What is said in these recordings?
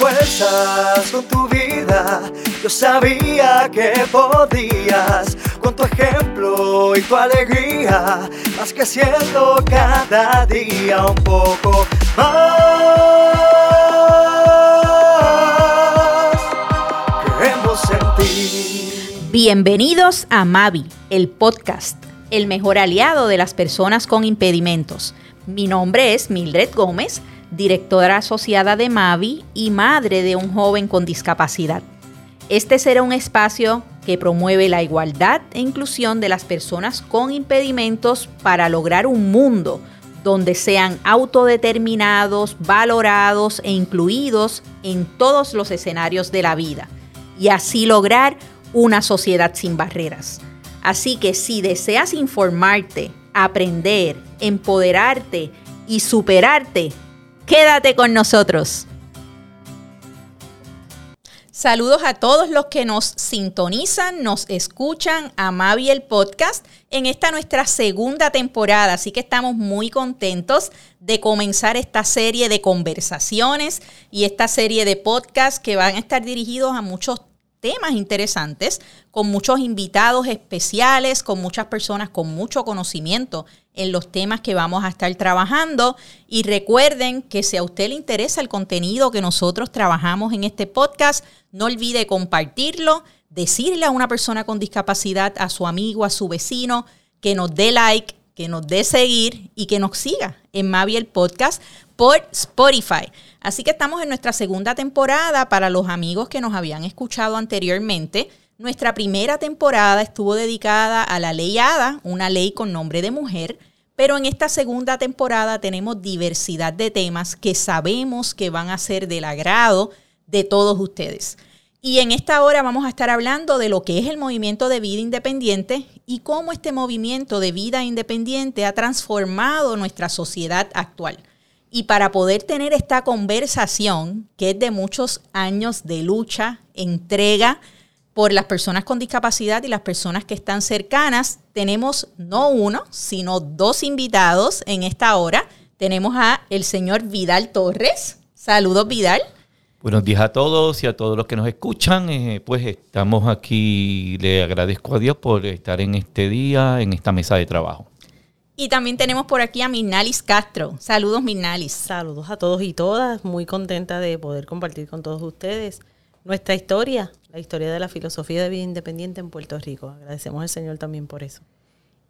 fuerzas con tu vida. Yo sabía que podías con tu ejemplo y tu alegría, más que siendo cada día un poco más. Creemos en ti. Bienvenidos a Mavi, el podcast, el mejor aliado de las personas con impedimentos. Mi nombre es Mildred Gómez, directora asociada de Mavi y madre de un joven con discapacidad. Este será un espacio que promueve la igualdad e inclusión de las personas con impedimentos para lograr un mundo donde sean autodeterminados, valorados e incluidos en todos los escenarios de la vida y así lograr una sociedad sin barreras. Así que si deseas informarte, aprender, empoderarte y superarte, quédate con nosotros. Saludos a todos los que nos sintonizan, nos escuchan a Mavi el podcast en esta nuestra segunda temporada, así que estamos muy contentos de comenzar esta serie de conversaciones y esta serie de podcasts que van a estar dirigidos a muchos temas interesantes, con muchos invitados especiales, con muchas personas con mucho conocimiento en los temas que vamos a estar trabajando. Y recuerden que si a usted le interesa el contenido que nosotros trabajamos en este podcast, no olvide compartirlo, decirle a una persona con discapacidad, a su amigo, a su vecino, que nos dé like, que nos dé seguir y que nos siga en Mavi el podcast por Spotify. Así que estamos en nuestra segunda temporada para los amigos que nos habían escuchado anteriormente. Nuestra primera temporada estuvo dedicada a la ley ADA, una ley con nombre de mujer, pero en esta segunda temporada tenemos diversidad de temas que sabemos que van a ser del agrado de todos ustedes. Y en esta hora vamos a estar hablando de lo que es el movimiento de vida independiente y cómo este movimiento de vida independiente ha transformado nuestra sociedad actual. Y para poder tener esta conversación, que es de muchos años de lucha, entrega por las personas con discapacidad y las personas que están cercanas, tenemos no uno, sino dos invitados en esta hora. Tenemos a el señor Vidal Torres. Saludos, Vidal. Buenos días a todos y a todos los que nos escuchan. Eh, pues estamos aquí, le agradezco a Dios por estar en este día, en esta mesa de trabajo. Y también tenemos por aquí a Minalis Castro. Saludos, Minalis. Saludos a todos y todas. Muy contenta de poder compartir con todos ustedes nuestra historia, la historia de la filosofía de vida independiente en Puerto Rico. Agradecemos al Señor también por eso.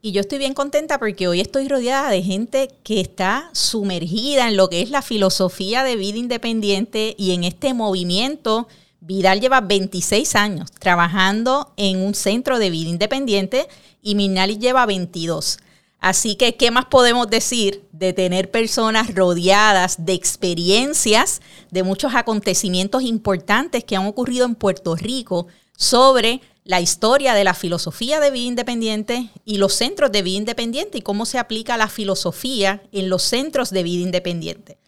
Y yo estoy bien contenta porque hoy estoy rodeada de gente que está sumergida en lo que es la filosofía de vida independiente y en este movimiento. Vidal lleva 26 años trabajando en un centro de vida independiente y Minalis lleva 22. Así que, ¿qué más podemos decir de tener personas rodeadas de experiencias, de muchos acontecimientos importantes que han ocurrido en Puerto Rico sobre la historia de la filosofía de vida independiente y los centros de vida independiente y cómo se aplica la filosofía en los centros de vida independiente?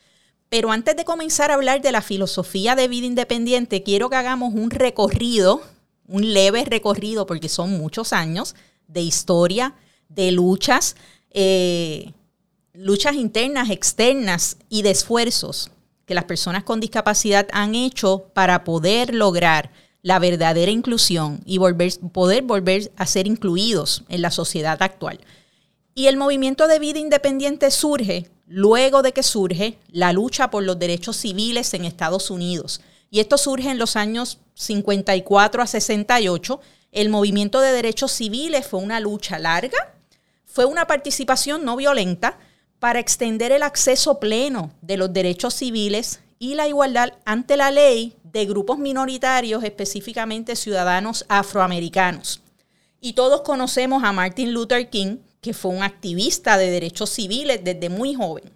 Pero antes de comenzar a hablar de la filosofía de vida independiente, quiero que hagamos un recorrido, un leve recorrido, porque son muchos años de historia, de luchas, eh, luchas internas, externas y de esfuerzos que las personas con discapacidad han hecho para poder lograr la verdadera inclusión y volver, poder volver a ser incluidos en la sociedad actual. Y el movimiento de vida independiente surge luego de que surge la lucha por los derechos civiles en Estados Unidos. Y esto surge en los años 54 a 68. El movimiento de derechos civiles fue una lucha larga, fue una participación no violenta para extender el acceso pleno de los derechos civiles y la igualdad ante la ley de grupos minoritarios, específicamente ciudadanos afroamericanos. Y todos conocemos a Martin Luther King, que fue un activista de derechos civiles desde muy joven.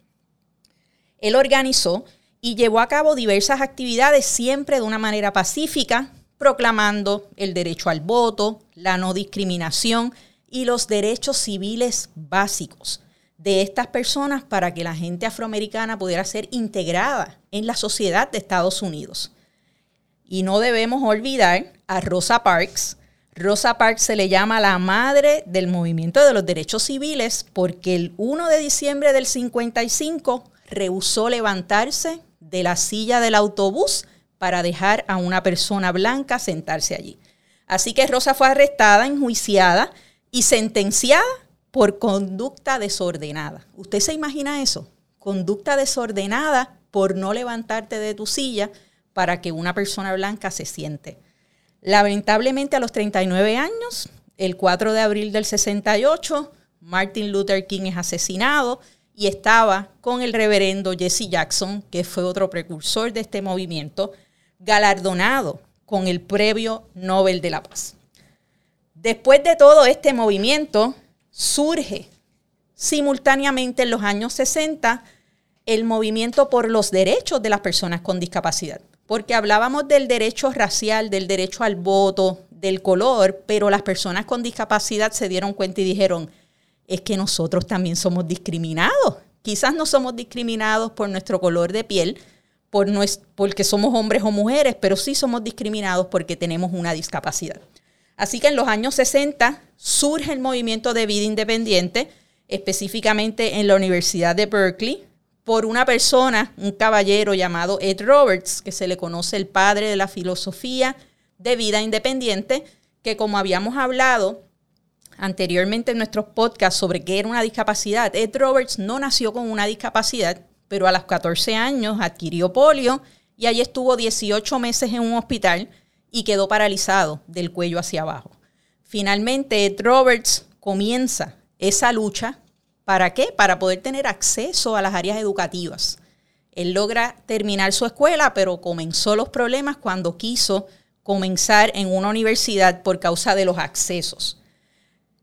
Él organizó y llevó a cabo diversas actividades siempre de una manera pacífica, proclamando el derecho al voto, la no discriminación y los derechos civiles básicos de estas personas para que la gente afroamericana pudiera ser integrada en la sociedad de Estados Unidos. Y no debemos olvidar a Rosa Parks. Rosa Parks se le llama la madre del movimiento de los derechos civiles porque el 1 de diciembre del 55 rehusó levantarse de la silla del autobús para dejar a una persona blanca sentarse allí. Así que Rosa fue arrestada, enjuiciada y sentenciada por conducta desordenada. ¿Usted se imagina eso? Conducta desordenada por no levantarte de tu silla para que una persona blanca se siente. Lamentablemente a los 39 años, el 4 de abril del 68, Martin Luther King es asesinado y estaba con el reverendo Jesse Jackson, que fue otro precursor de este movimiento, galardonado con el Premio Nobel de la Paz. Después de todo este movimiento, surge simultáneamente en los años 60 el movimiento por los derechos de las personas con discapacidad, porque hablábamos del derecho racial, del derecho al voto, del color, pero las personas con discapacidad se dieron cuenta y dijeron, es que nosotros también somos discriminados. Quizás no somos discriminados por nuestro color de piel, por porque somos hombres o mujeres, pero sí somos discriminados porque tenemos una discapacidad. Así que en los años 60 surge el movimiento de vida independiente, específicamente en la Universidad de Berkeley, por una persona, un caballero llamado Ed Roberts, que se le conoce el padre de la filosofía de vida independiente, que como habíamos hablado, anteriormente en nuestros podcasts sobre qué era una discapacidad. Ed Roberts no nació con una discapacidad, pero a los 14 años adquirió polio y allí estuvo 18 meses en un hospital y quedó paralizado del cuello hacia abajo. Finalmente, Ed Roberts comienza esa lucha. ¿Para qué? Para poder tener acceso a las áreas educativas. Él logra terminar su escuela, pero comenzó los problemas cuando quiso comenzar en una universidad por causa de los accesos.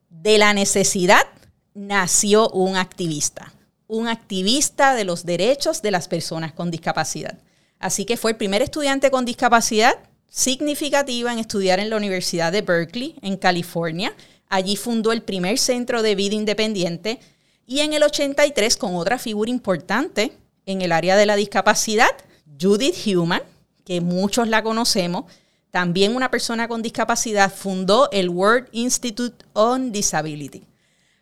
De la necesidad nació un activista, un activista de los derechos de las personas con discapacidad. Así que fue el primer estudiante con discapacidad significativa en estudiar en la Universidad de Berkeley, en California. Allí fundó el primer centro de vida independiente y en el 83 con otra figura importante en el área de la discapacidad, Judith Human, que muchos la conocemos, también una persona con discapacidad, fundó el World Institute on Disability.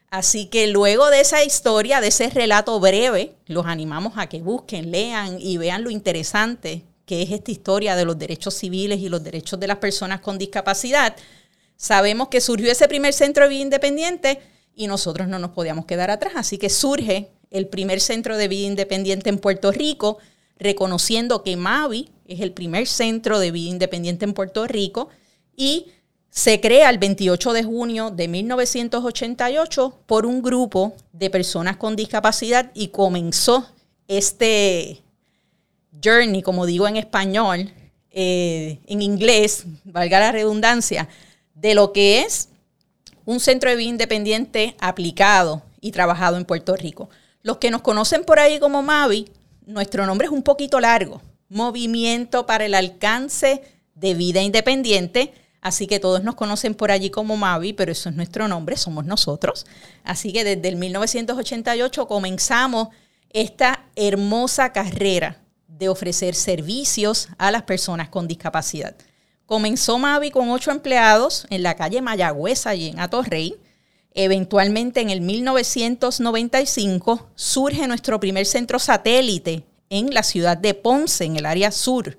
Así que luego de esa historia, de ese relato breve, los animamos a que busquen, lean y vean lo interesante que es esta historia de los derechos civiles y los derechos de las personas con discapacidad. Sabemos que surgió ese primer centro de vida independiente y nosotros no nos podíamos quedar atrás. Así que surge el primer centro de vida independiente en Puerto Rico, reconociendo que Mavi es el primer centro de vida independiente en Puerto Rico y se crea el 28 de junio de 1988 por un grupo de personas con discapacidad y comenzó este journey, como digo en español, eh, en inglés, valga la redundancia, de lo que es un centro de vida independiente aplicado y trabajado en Puerto Rico. Los que nos conocen por ahí como Mavi, nuestro nombre es un poquito largo, Movimiento para el Alcance de Vida Independiente. Así que todos nos conocen por allí como Mavi, pero eso es nuestro nombre, somos nosotros. Así que desde el 1988 comenzamos esta hermosa carrera de ofrecer servicios a las personas con discapacidad. Comenzó Mavi con ocho empleados en la calle Mayagüez, allí en Atorrey. Eventualmente en el 1995 surge nuestro primer centro satélite en la ciudad de Ponce, en el área sur.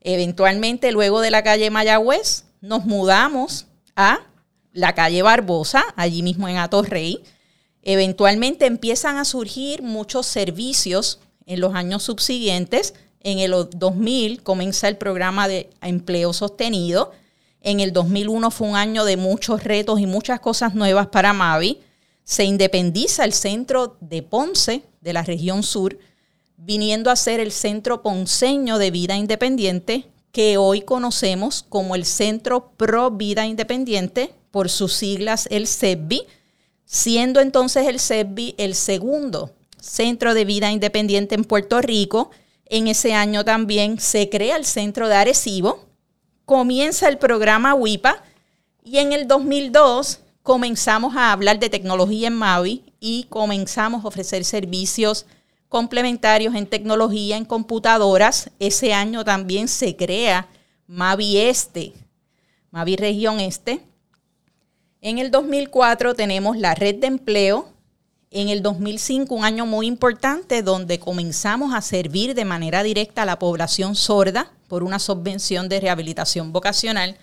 Eventualmente, luego de la calle Mayagüez, nos mudamos a la calle Barbosa, allí mismo en Atorrey. Eventualmente empiezan a surgir muchos servicios en los años subsiguientes. En el 2000 comienza el programa de empleo sostenido. En el 2001 fue un año de muchos retos y muchas cosas nuevas para Mavi. Se independiza el centro de Ponce, de la región sur, viniendo a ser el Centro Ponceño de Vida Independiente, que hoy conocemos como el Centro Pro Vida Independiente, por sus siglas el CEBI, siendo entonces el CEBI el segundo centro de vida independiente en Puerto Rico. En ese año también se crea el centro de Arecibo, comienza el programa WIPA y en el 2002 comenzamos a hablar de tecnología en Mavi y comenzamos a ofrecer servicios complementarios en tecnología, en computadoras. Ese año también se crea Mavi Este, Mavi Región Este. En el 2004 tenemos la red de empleo En el 2005, un año muy importante donde comenzamos a servir de manera directa a la población sorda por una subvención de rehabilitación vocacional.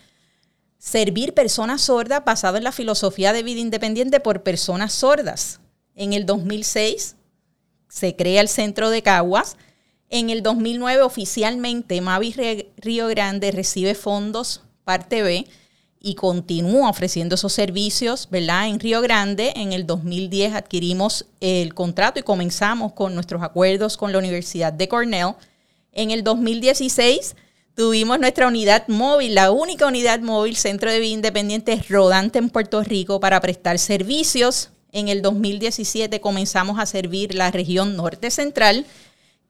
Servir personas sordas basado en la filosofía de vida independiente por personas sordas. En el 2006 se crea el Centro de Caguas. En el 2009 oficialmente Mavi Río Grande recibe fondos parte B y continúa ofreciendo esos servicios, ¿verdad? En Río Grande, en el 2010 adquirimos el contrato y comenzamos con nuestros acuerdos con la Universidad de Cornell. En el 2016 tuvimos nuestra unidad móvil, la única unidad móvil, Centro de Vida Independiente rodante en Puerto Rico para prestar servicios. En el 2017 comenzamos a servir la región norte central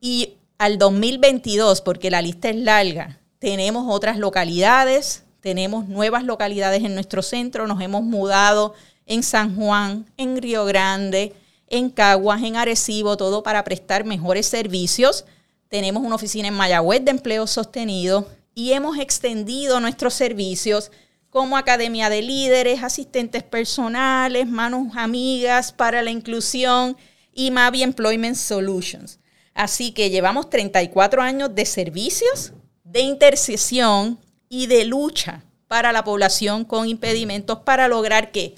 y al 2022, porque la lista es larga, tenemos otras localidades, tenemos nuevas localidades en nuestro centro, nos hemos mudado en San Juan, en Río Grande, en Caguas, en Arecibo, todo para prestar mejores servicios. Tenemos una oficina en Mayagüez de empleo sostenido y hemos extendido nuestros servicios como Academia de Líderes, asistentes personales, manos amigas para la inclusión y Mavi Employment Solutions. Así que llevamos 34 años de servicios, de intercesión y de lucha para la población con impedimentos para lograr que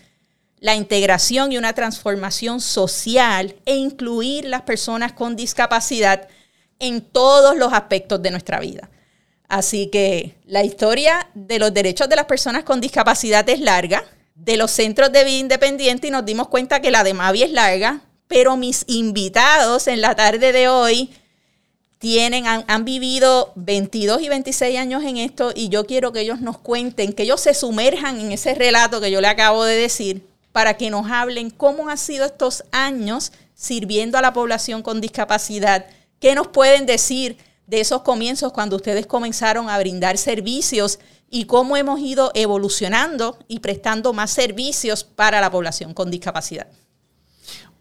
la integración y una transformación social e incluir las personas con discapacidad en todos los aspectos de nuestra vida. Así que la historia de los derechos de las personas con discapacidad es larga, de los centros de vida independiente y nos dimos cuenta que la de Mavi es larga, pero mis invitados en la tarde de hoy tienen, han, vivido 22 y 26 años en esto y yo quiero que ellos nos cuenten, que ellos se sumerjan en ese relato que yo le acabo de decir para que nos hablen cómo han sido estos años sirviendo a la población con discapacidad, qué nos pueden decir de esos comienzos cuando ustedes comenzaron a brindar servicios y cómo hemos ido evolucionando y prestando más servicios para la población con discapacidad.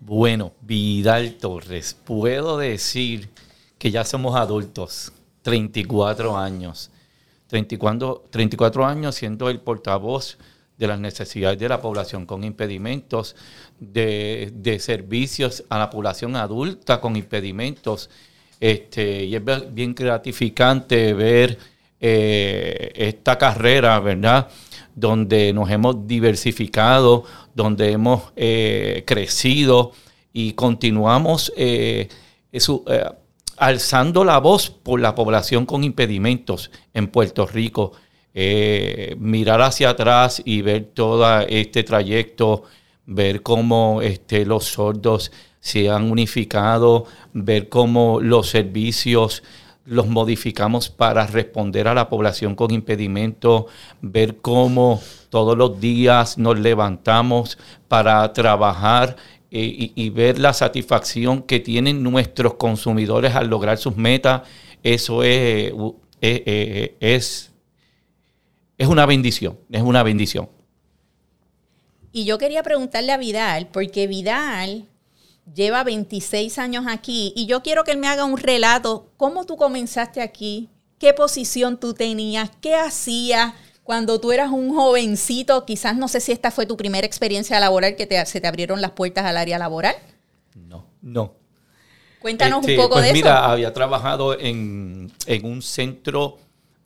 Bueno, Vidal Torres, puedo decir que ya somos adultos, 34 años. 34, 34 años siendo el portavoz de las necesidades de la población con impedimentos, de, servicios a la población adulta con impedimentos. Este, y es bien gratificante ver eh, esta carrera, ¿verdad? Donde nos hemos diversificado, donde hemos eh, crecido y continuamos eh, alzando la voz por la población con impedimentos en Puerto Rico. Eh, mirar hacia atrás y ver todo este trayecto, ver cómo este, los sordos se han unificado, ver cómo los servicios los modificamos para responder a la población con impedimento, ver cómo todos los días nos levantamos para trabajar eh, y, ver la satisfacción que tienen nuestros consumidores al lograr sus metas, eso es, eh, eh, es, es una bendición, es una bendición. Y yo quería preguntarle a Vidal, porque Vidal lleva 26 años aquí y yo quiero que él me haga un relato, cómo tú comenzaste aquí, qué posición tú tenías, qué hacías, cuando tú eras un jovencito, quizás no sé si esta fue tu primera experiencia laboral que te, se te abrieron las puertas al área laboral. No, no. Cuéntanos un este, poco pues de mira, Mira, había trabajado en, un centro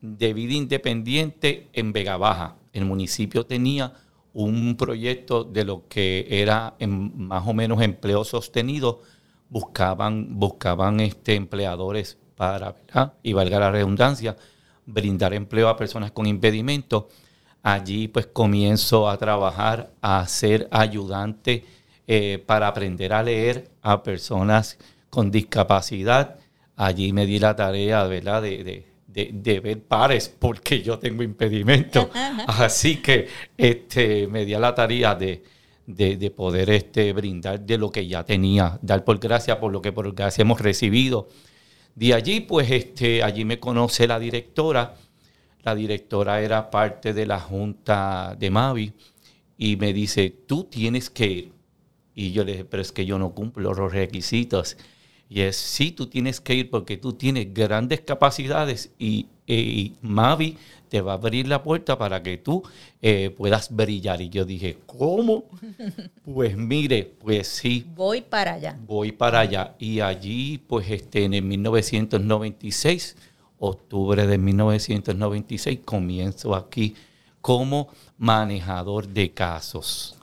de vida independiente en Vega Baja. El municipio tenía un proyecto de lo que era más o menos empleo sostenido. Buscaban, buscaban este, empleadores para, ¿verdad? y valga la redundancia, brindar empleo a personas con impedimentos. Allí pues comienzo a trabajar, a ser ayudante eh, para aprender a leer a personas con discapacidad. Allí me di la tarea ¿verdad? De, de, ver pares porque yo tengo impedimento. Así que este, me di la tarea de, de, poder este, brindar de lo que ya tenía, dar por gracia por lo que por gracia hemos recibido. De allí, pues, este, allí me conoce la directora. La directora era parte de la junta de Mavi y me dice, tú tienes que ir. Y yo le dije, pero es que yo no cumplo los requisitos. Y es, sí, tú tienes que ir porque tú tienes grandes capacidades y, y Mavi te va a abrir la puerta para que tú eh, puedas brillar. Y yo dije, ¿cómo? pues mire, pues sí. Voy para allá. Voy para allá. Y allí, pues este, en el 1996, octubre de 1996, comienzo aquí como manejador de casos.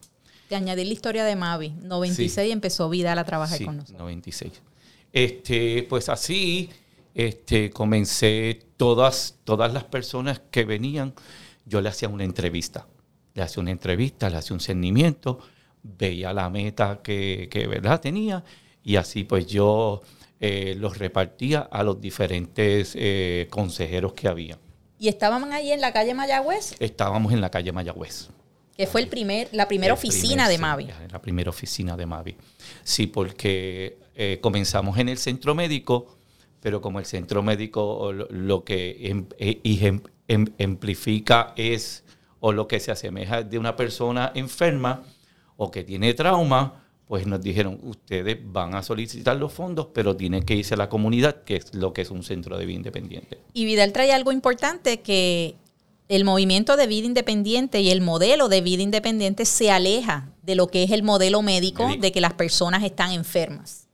Te añadí la historia de Mavi. 96 empezó Vidal a trabajar Sí, con nosotros. 96. Este, pues así este, comencé todas, todas las personas que venían, yo le hacía una entrevista. Le hacía una entrevista, le hacía un seguimiento, veía la meta que, que ¿verdad? tenía y así pues yo eh, los repartía a los diferentes eh, consejeros que había. Y estaban ahí en la calle Mayagüez, Estábamos en la calle Mayagüez. que fue el primer, la primera El oficina primer de sí, Mavi. La primera oficina de Mavi. Sí, porque eh, comenzamos en el centro médico, pero como el centro médico lo, que em- eh, ejem- em- amplifica es, o lo que se asemeja de una persona enferma o que tiene trauma, pues nos dijeron, ustedes van a solicitar los fondos, pero tienen que irse a la comunidad, que es lo que es un centro de vida independiente. Y Vidal trae algo importante que el movimiento de vida independiente y el modelo de vida independiente se aleja de lo que es el modelo médico, Médico. de que las personas están enfermas.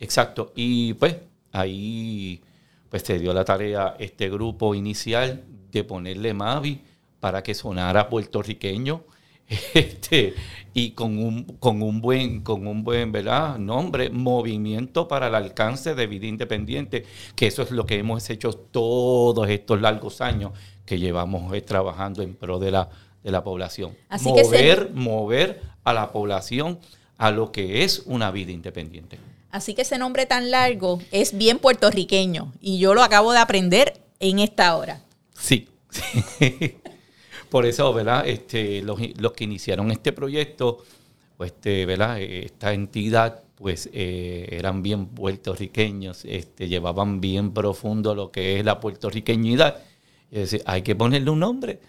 Exacto. Y pues ahí pues se dio la tarea este grupo inicial de ponerle Mavi para que sonara puertorriqueño este, y con un, con un buen, con un buen ¿verdad? nombre, Movimiento para el Alcance de Vida Independiente, que eso es lo que hemos hecho todos estos largos años que llevamos eh, trabajando en pro de la, de la población. Así que se- mover, mover a la población a lo que es una vida independiente. Así que ese nombre tan largo es bien puertorriqueño y yo lo acabo de aprender en esta hora. Sí. sí. Por eso, ¿verdad? Este, los, los que iniciaron este proyecto, pues, este, ¿verdad? Eh, Esta entidad, pues, eh, eran bien puertorriqueños, este, llevaban bien profundo lo que es la puertorriqueñidad. Es decir, hay que ponerle un nombre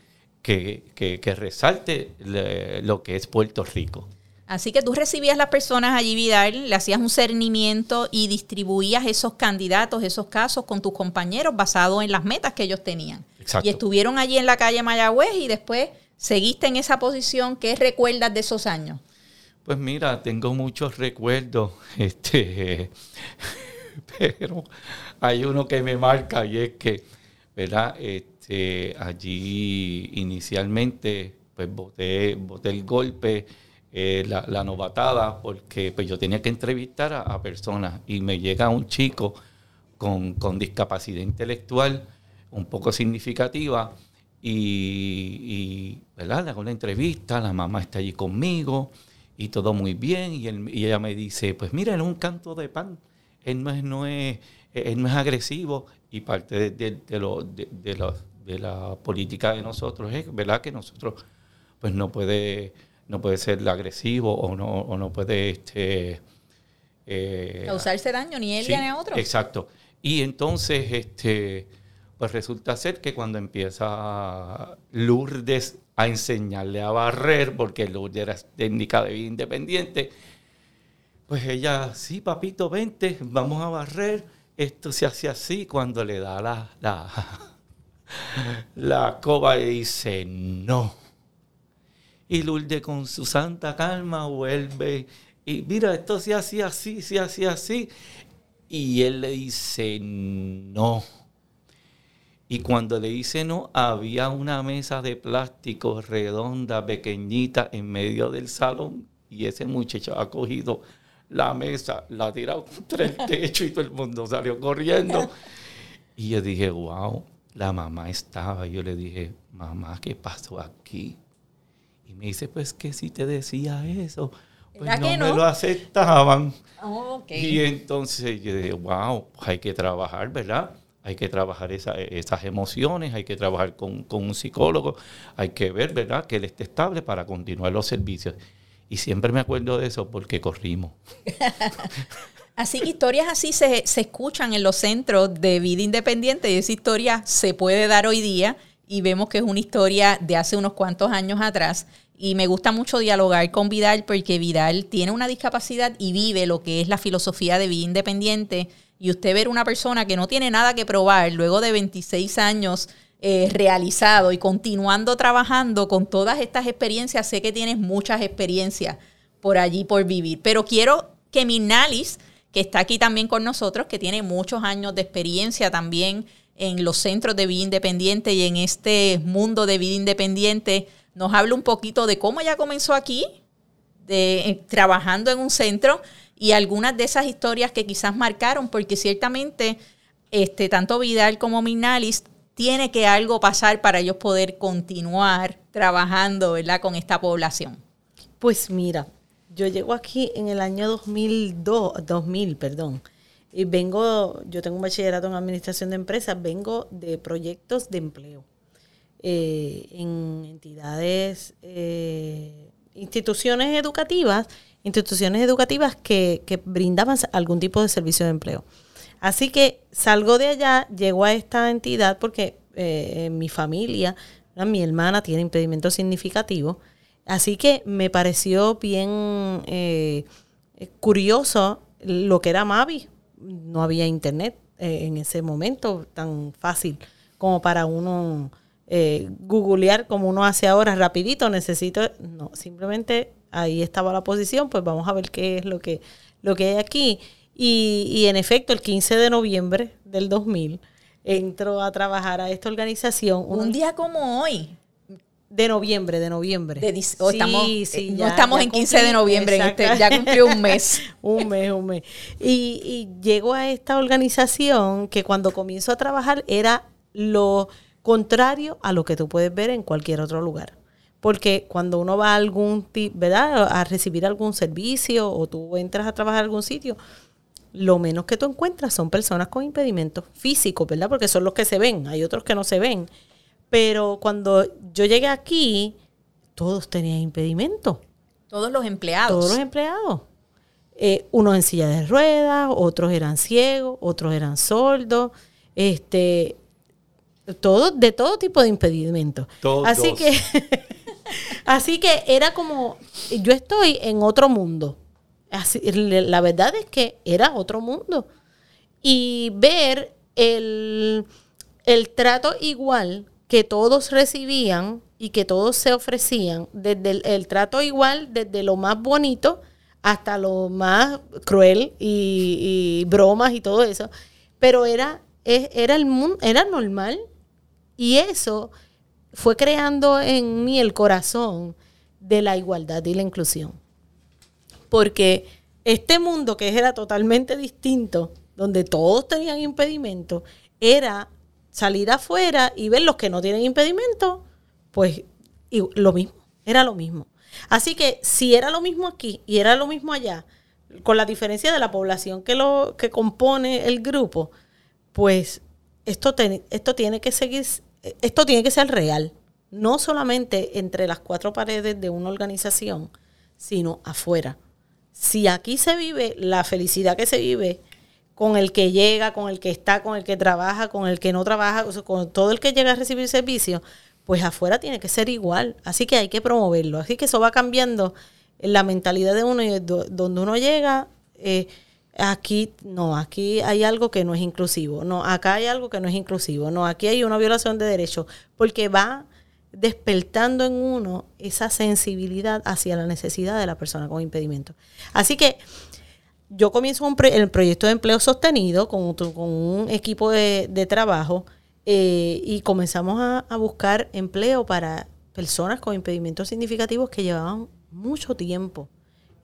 que, que- que resalte le- lo que es Puerto Rico. Así que tú recibías las personas allí, Vidal, le hacías un cernimiento y distribuías esos candidatos, esos casos con tus compañeros basado en las metas que ellos tenían. Exacto. Y estuvieron allí en la calle Mayagüez y después seguiste en esa posición. ¿Qué recuerdas de esos años? Pues mira, tengo muchos recuerdos, este, pero hay uno que me marca y es que, ¿verdad? Este, allí inicialmente, pues boté, el golpe, eh, la, novatada, porque pues yo tenía que entrevistar a, personas y me llega un chico con, con discapacidad intelectual un poco significativa y, ¿verdad? Le hago la entrevista, la mamá está allí conmigo y todo muy bien y, él- y ella me dice, pues mira, es un canto de pan, él no es, no es, él no es agresivo y parte de, de- de lo- de- de la, de la política de nosotros es, ¿verdad? Que nosotros pues no puede, no puede ser agresivo o no, o no puede este, eh, Causarse daño ni él Sí, ni a otros. Exacto. Y entonces, este, pues resulta ser que cuando empieza Lourdes a enseñarle a barrer, porque Lourdes era técnica de vida independiente, pues ella, sí, papito, vente, vamos a barrer. Esto se hace así cuando le da la, la, la coba y dice, no. Y Lourdes con su santa calma vuelve y mira, esto se hacía así, se hacía así. Y él le dice no. Y cuando le dice no, había una mesa de plástico redonda, pequeñita, en medio del salón. Y ese muchacho ha cogido la mesa, la ha tirado contra el techo y todo el mundo salió corriendo. Y yo dije, wow, la mamá estaba. Y yo le dije, mamá, ¿qué pasó aquí? Y me dice, pues que si te decía eso, pues ¿Verdad no, que me no? lo aceptaban. Ok. Y entonces yo dije, wow, pues hay que trabajar, ¿verdad? Hay que trabajar esa- esas emociones, hay que trabajar con, con un psicólogo, hay que ver, ¿verdad? Que él esté estable para continuar los servicios. Y siempre me acuerdo de eso porque corrimos. Así que historias así se, se escuchan en los centros de vida independiente y esa historia se puede dar hoy día y vemos que es una historia de hace unos cuantos años atrás. Y me gusta mucho dialogar con Vidal porque Vidal tiene una discapacidad y vive lo que es la filosofía de vida independiente. Y usted ver una persona que no tiene nada que probar luego de 26 años eh, realizado y continuando trabajando con todas estas experiencias, sé que tienes muchas experiencias por allí por vivir. Pero quiero que Minalis, que está aquí también con nosotros, que tiene muchos años de experiencia también en los centros de vida independiente y en este mundo de vida independiente, nos hable un poquito de cómo ella comenzó aquí, de, eh, trabajando en un centro y algunas de esas historias que quizás marcaron, porque ciertamente este, tanto Vidal como Minalis tiene que algo pasar para ellos poder continuar trabajando ¿verdad? con esta población. Pues mira, yo llego aquí en el año 2002, 2000, perdón. Y vengo, yo tengo un bachillerato en administración de empresas, vengo de proyectos de empleo eh, en entidades, eh, instituciones educativas, instituciones educativas que, que brindaban algún tipo de servicio de empleo. Así que salgo de allá, llego a esta entidad porque eh, mi familia, mi hermana tiene impedimento significativo. Así que me pareció bien eh, curioso lo que era Mavi. No había internet eh, en ese momento tan fácil como para uno googlear como uno hace ahora rapidito. Necesito, no, simplemente ahí estaba la posición, pues vamos a ver qué es lo que, lo que hay aquí. Y, en efecto, el 15 de noviembre del 2000 entró a trabajar a esta organización. Un día como hoy. De noviembre, de noviembre. estamos, eh, no estamos en 15 de noviembre, este, ya cumplió un mes. un mes, un mes. Y, y llego a esta organización que cuando comienzo a trabajar era lo contrario a lo que tú puedes ver en cualquier otro lugar. Porque cuando uno va a algún, ¿verdad? A recibir algún servicio o tú entras a trabajar en algún sitio, lo menos que tú encuentras son personas con impedimentos físicos, ¿verdad? Porque son los que se ven, hay otros que no se ven. Pero cuando yo llegué aquí, todos tenían impedimentos. Todos los empleados. Todos los empleados. Eh, unos en silla de ruedas, otros eran ciegos, otros eran sordos, este, todo, de todo tipo de impedimentos. Así que, así que era como, yo estoy en otro mundo la verdad es que era otro mundo. Y ver el, trato igual que todos recibían y que todos se ofrecían, desde el, trato igual, desde lo más bonito hasta lo más cruel y, bromas y todo eso, pero era, era, el era normal. Y eso fue creando en mí el corazón de la igualdad y la inclusión. Porque este mundo que era totalmente distinto, donde todos tenían impedimento, era salir afuera y ver los que no tienen impedimento, pues lo mismo, era lo mismo. Así que si era lo mismo aquí y era lo mismo allá, con la diferencia de la población que lo que compone el grupo, pues esto, esto tiene que seguir, esto tiene que ser real, no solamente entre las cuatro paredes de una organización, sino afuera si aquí se vive la felicidad que se vive con el que llega, con el que está, con el que trabaja, con el que no trabaja, con todo el que llega a recibir servicio, pues afuera tiene que ser igual. Así que hay que promoverlo. Así que eso va cambiando la mentalidad de uno y donde uno llega. Eh, aquí no, aquí hay algo que no es inclusivo. No, acá hay algo que no es inclusivo. No, aquí hay una violación de derechos. Porque va despertando en uno esa sensibilidad hacia la necesidad de la persona con impedimento. Así que yo comienzo un el proyecto de empleo sostenido con, un equipo de, trabajo eh, y comenzamos a, buscar empleo para personas con impedimentos significativos que llevaban mucho tiempo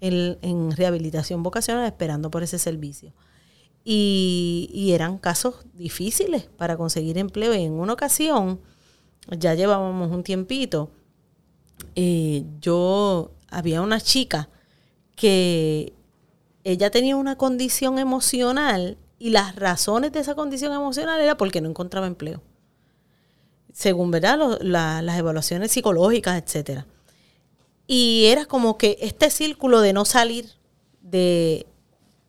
en, rehabilitación vocacional esperando por ese servicio. Y, y eran casos difíciles para conseguir empleo. Y en una ocasión, ya llevábamos un tiempito, eh, yo había una chica que ella tenía una condición emocional y las razones de esa condición emocional era porque no encontraba empleo. Según ¿verdad? las evaluaciones psicológicas, etcétera. Y era como que este círculo de no salir de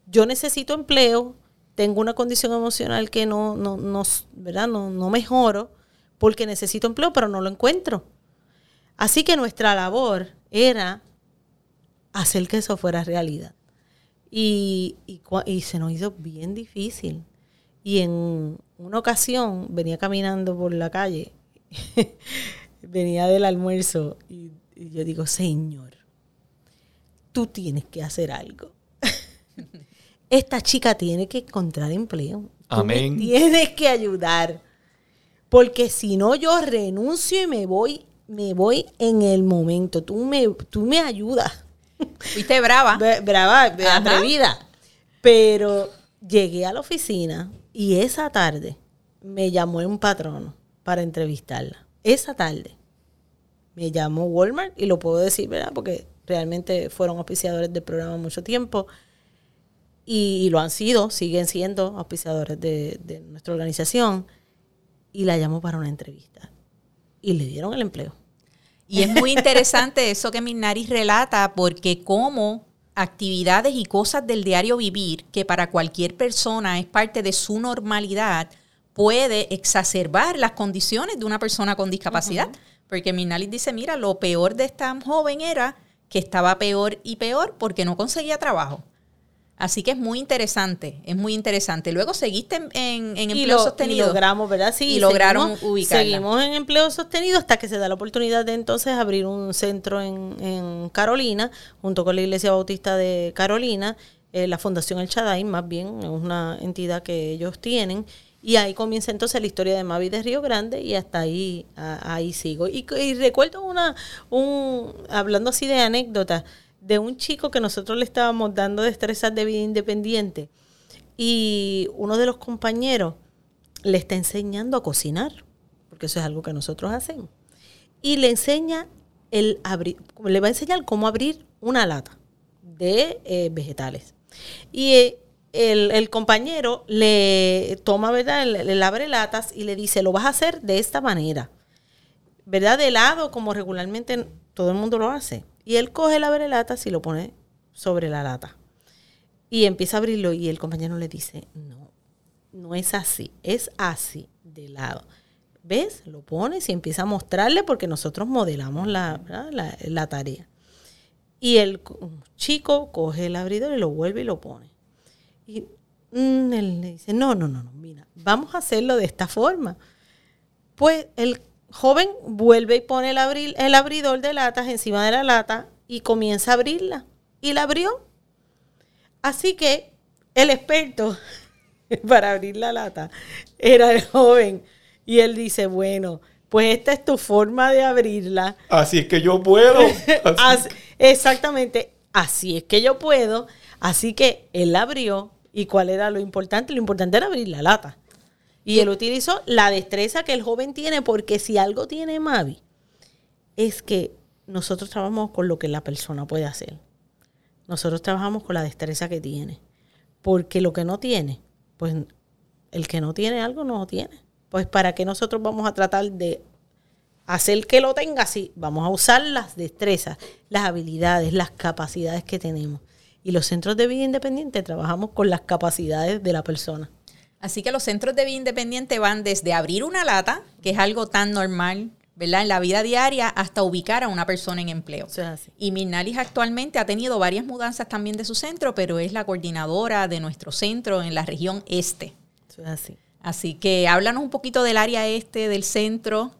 yo necesito empleo, tengo una condición emocional que no, no, no, ¿verdad? no, no mejoro, porque necesito empleo, pero no lo encuentro. Así que nuestra labor era hacer que eso fuera realidad. Y, y, se nos hizo bien difícil. Y en una ocasión venía caminando por la calle, venía del almuerzo y, yo digo, Señor, tú tienes que hacer algo. Esta chica tiene que encontrar empleo. Amén. tienes que ayudar. Porque si no, yo renuncio y me voy, me voy en el momento. Tú me, tú me ayudas. Fuiste brava. brava, atrevida. Pero llegué a la oficina y esa tarde me llamó un patrono para entrevistarla. Esa tarde me llamó Walmart y lo puedo decir, ¿verdad? Porque realmente fueron auspiciadores del programa mucho tiempo y, lo han sido, siguen siendo auspiciadores de, de nuestra organización y la llamó para una entrevista y le dieron el empleo. Y es muy interesante eso que Minari relata, porque como actividades y cosas del diario vivir, que para cualquier persona es parte de su normalidad, puede exacerbar las condiciones de una persona con discapacidad. Porque Minari dice, mira, lo peor de esta joven era que estaba peor y peor porque no conseguía trabajo. Así que es muy interesante, es muy interesante. Luego seguiste en, en, empleo sostenido. Y logramos, ¿verdad? Sí, y lograron ubicarla. Seguimos en empleo sostenido hasta que se da la oportunidad de entonces abrir un centro en, Carolina, junto con la Iglesia Bautista de Carolina, eh, la Fundación El Chaday, más bien, es una entidad que ellos tienen. Y ahí comienza entonces la historia de Mavi de Río Grande y hasta ahí, ahí sigo. Y, y recuerdo una, un, hablando así de anécdotas, de un chico que nosotros le estábamos dando destrezas de vida independiente y uno de los compañeros le está enseñando a cocinar, porque eso es algo que nosotros hacemos. Y le enseña el abrir, le va a enseñar cómo abrir una lata de eh, vegetales. Y eh, el, compañero le toma, ¿verdad? Le, le, abre latas y le dice, lo vas a hacer de esta manera. ¿Verdad? De lado, como regularmente todo el mundo lo hace. Y él coge la lata y lo pone sobre la lata. Y empieza a abrirlo y el compañero le dice, no, no es así, es así, de lado. ¿Ves? Lo pones y empieza a mostrarle porque nosotros modelamos la, la, tarea. Y el chico coge el abridor y lo vuelve y lo pone. Y mm, él le dice, no, no, no, no, mira, vamos a hacerlo de esta forma. Pues el joven vuelve y pone el, el abridor de latas encima de la lata y comienza a abrirla. Y la abrió. Así que el experto para abrir la lata era el joven. Y él dice, bueno, pues esta es tu forma de abrirla. Así es que yo puedo. exactamente, así es que yo puedo. Así que él la abrió. ¿Y cuál era lo importante? Lo importante era abrir la lata. Y él utilizó la destreza que el joven tiene, porque si algo tiene Mavi, es que nosotros trabajamos con lo que la persona puede hacer. Nosotros trabajamos con la destreza que tiene. Porque lo que no tiene, pues el que no tiene algo no lo tiene. Pues para qué nosotros vamos a tratar de hacer que lo tenga así, vamos a usar las destrezas, las habilidades, las capacidades que tenemos. Y los centros de vida independiente trabajamos con las capacidades de la persona. Así que los centros de vida independiente van desde abrir una lata, que es algo tan normal, ¿verdad? En la vida diaria, hasta ubicar a una persona en empleo. Y Mirnalis actualmente ha tenido varias mudanzas también de su centro, pero es la coordinadora de nuestro centro en la región este. así. Así que háblanos un poquito del área este, del centro.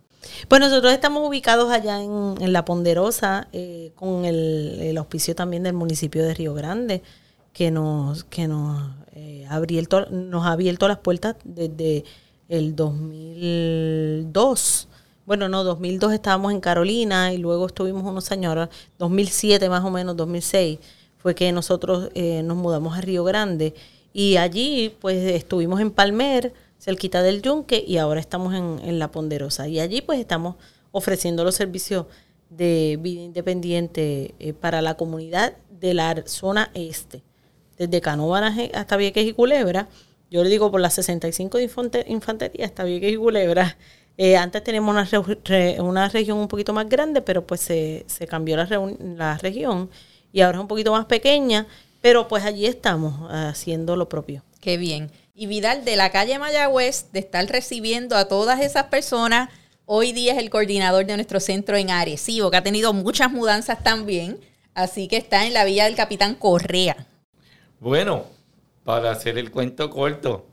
Pues nosotros estamos ubicados allá en, La Ponderosa, eh, con el, el auspicio también del municipio de Río Grande que nos, que nos, eh, nos ha abierto las puertas desde el 2002. Bueno, no, 2002 estábamos en Carolina y luego estuvimos unos años, 2007 más o menos, 2006, fue que nosotros eh, nos mudamos a Río Grande y allí pues estuvimos en Palmer, cerquita del Yunque y ahora estamos en, en La Ponderosa. Y allí pues estamos ofreciendo los servicios de vida independiente eh, para la comunidad de la zona este desde Canóvanas hasta Vieques y Culebra. Yo le digo por las 65 de infantería hasta Vieques y Culebra. Eh, antes teníamos una, región un poquito más grande, pero pues se, cambió la, la región y ahora es un poquito más pequeña, pero pues allí estamos haciendo lo propio. Qué bien. Y Vidal, de la calle Mayagüez, de estar recibiendo a todas esas personas, Hoy día es el coordinador de nuestro centro en Arecibo, que ha tenido muchas mudanzas también. Así que está en la villa del Capitán Correa. Bueno, para hacer el cuento corto,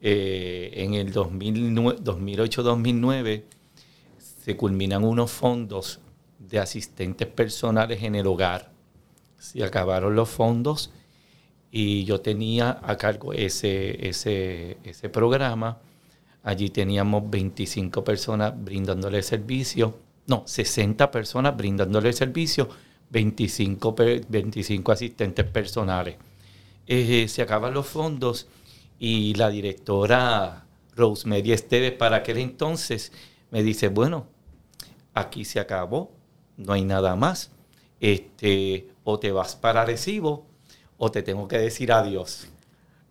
eh, en el 2008-2009 se culminan unos fondos de asistentes personales en el hogar. Se acabaron los fondos y yo tenía a cargo ese, ese, ese programa. Allí teníamos 25 personas brindándole servicio, no, 60 personas brindándole servicio, 25, 25 asistentes personales. Eh, se acaban los fondos y la directora Rosemary Esteves para aquel entonces me dice, bueno, aquí se acabó, no hay nada más. Este, o te vas para Arecibo o te tengo que decir adiós.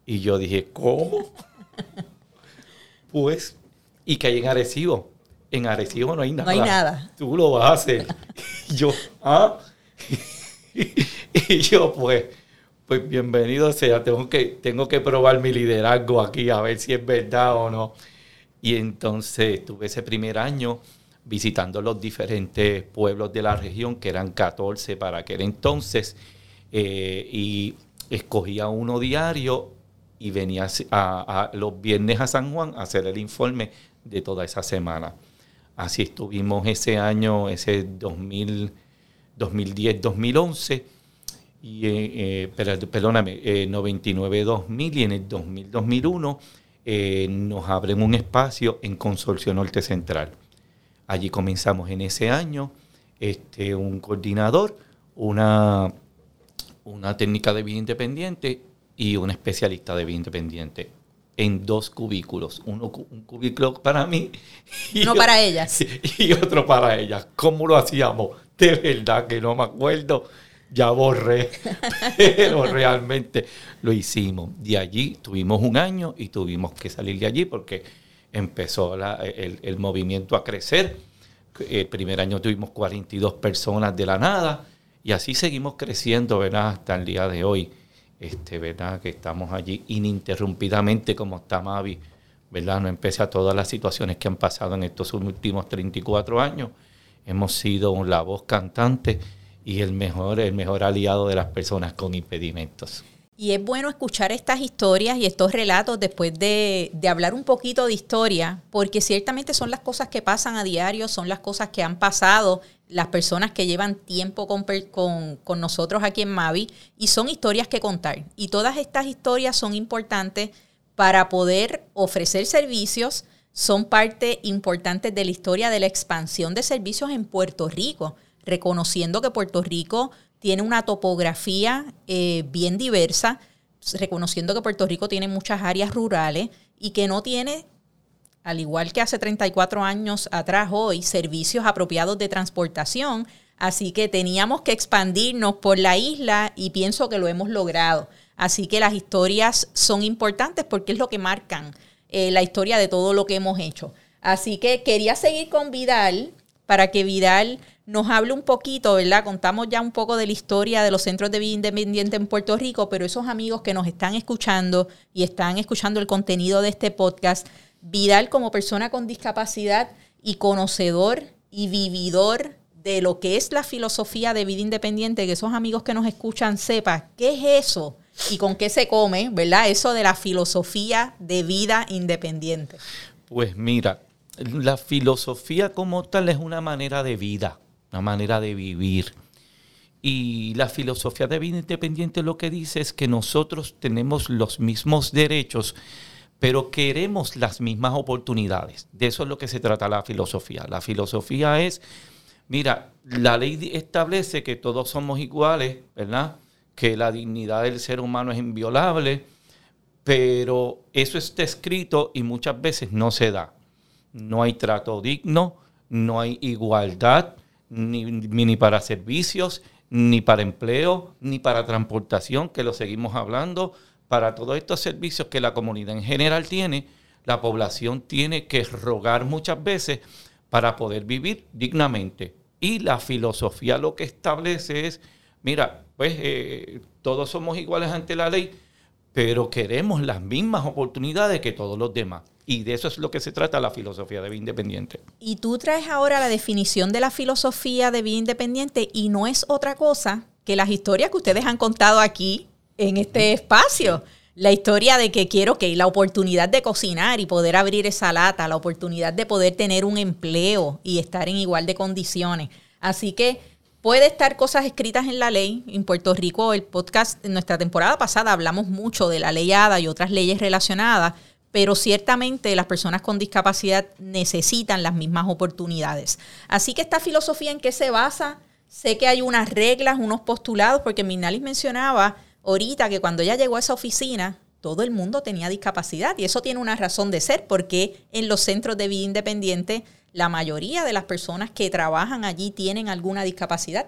Y yo dije, ¿cómo? pues, y que hay en Arecibo. En Arecibo no hay nada. No hay nada. Tú lo vas a hacer. y yo, ¿ah? y yo, pues, pues bienvenido sea. Tengo que, tengo que probar mi liderazgo aquí a ver si es verdad o no. Y entonces tuve ese primer año visitando los diferentes pueblos de la región, que eran 14 para aquel entonces, eh, y escogía uno diario y venía a, los viernes a San Juan a hacer el informe de toda esa semana. Así estuvimos ese año, ese 2010-2011, y, eh, eh perdóname, 99-2000 y en el 2000-2001 eh, nos abren un espacio en Consorcio Norte Central. Allí comenzamos en ese año este, un coordinador, una, una técnica de vida independiente y un especialista de vida independiente en dos cubículos. Uno, un cubículo para mí. Y no para ellas. Y otro para ellas. ¿Cómo lo hacíamos? De verdad que no me acuerdo. Ya borré. Pero realmente lo hicimos. De allí tuvimos un año y tuvimos que salir de allí porque empezó el, movimiento a crecer. El primer año tuvimos 42 personas de la nada y así seguimos creciendo, ¿verdad? Hasta el día de hoy, este, ¿verdad? Que estamos allí ininterrumpidamente como está Mavi, ¿verdad? No empecé a todas las situaciones que han pasado en estos últimos 34 años. Hemos sido la voz cantante y el mejor, el mejor aliado de las personas con impedimentos. Y es bueno escuchar estas historias y estos relatos después de, hablar un poquito de historia, porque ciertamente son las cosas que pasan a diario, son las cosas que han pasado las personas que llevan tiempo con, con, nosotros aquí en Mavi, y son historias que contar. Y todas estas historias son importantes para poder ofrecer servicios, son parte importante de la historia de la expansión de servicios en Puerto Rico, reconociendo que Puerto Rico tiene una topografía eh, bien diversa, reconociendo que Puerto Rico tiene muchas áreas rurales y que no tiene, al igual que hace 34 años atrás hoy, servicios apropiados de transportación. Así que teníamos que expandirnos por la isla y pienso que lo hemos logrado. Así que las historias son importantes porque es lo que marcan eh, la historia de todo lo que hemos hecho. Así que quería seguir con Vidal para que Vidal nos hable un poquito, ¿verdad? Contamos ya un poco de la historia de los centros de vida independiente en Puerto Rico, pero esos amigos que nos están escuchando y están escuchando el contenido de este podcast, Vidal como persona con discapacidad y conocedor y vividor de lo que es la filosofía de vida independiente, que esos amigos que nos escuchan sepan qué es eso y con qué se come, ¿verdad? Eso de la filosofía de vida independiente. Pues mira, la filosofía como tal es una manera de vida una manera de vivir. Y la filosofía de vida independiente lo que dice es que nosotros tenemos los mismos derechos, pero queremos las mismas oportunidades. De eso es lo que se trata la filosofía. La filosofía es, mira, la ley establece que todos somos iguales, ¿verdad? Que la dignidad del ser humano es inviolable, pero eso está escrito y muchas veces no se da. No hay trato digno, no hay igualdad, ni, ni para servicios, ni para empleo, ni para transportación, que lo seguimos hablando. Para todos estos servicios que la comunidad en general tiene, la población tiene que rogar muchas veces para poder vivir dignamente. Y la filosofía lo que establece es, mira, pues eh, todos somos iguales ante la ley, pero queremos las mismas oportunidades que todos los demás. Y de eso es lo que se trata la filosofía de vida independiente. Y tú traes ahora la definición de la filosofía de vida independiente y no es otra cosa que las historias que ustedes han contado aquí en este espacio. La historia de que quiero que la oportunidad de cocinar y poder abrir esa lata, la oportunidad de poder tener un empleo y estar en igual de condiciones. Así que puede estar cosas escritas en la ley. En Puerto Rico, el podcast, en nuestra temporada pasada hablamos mucho de la ley ADA y otras leyes relacionadas, pero ciertamente las personas con discapacidad necesitan las mismas oportunidades. Así que esta filosofía en qué se basa, sé que hay unas reglas, unos postulados, porque Minalis mencionaba ahorita que cuando ella llegó a esa oficina, todo el mundo tenía discapacidad y eso tiene una razón de ser porque en los centros de vida independiente la mayoría de las personas que trabajan allí tienen alguna discapacidad.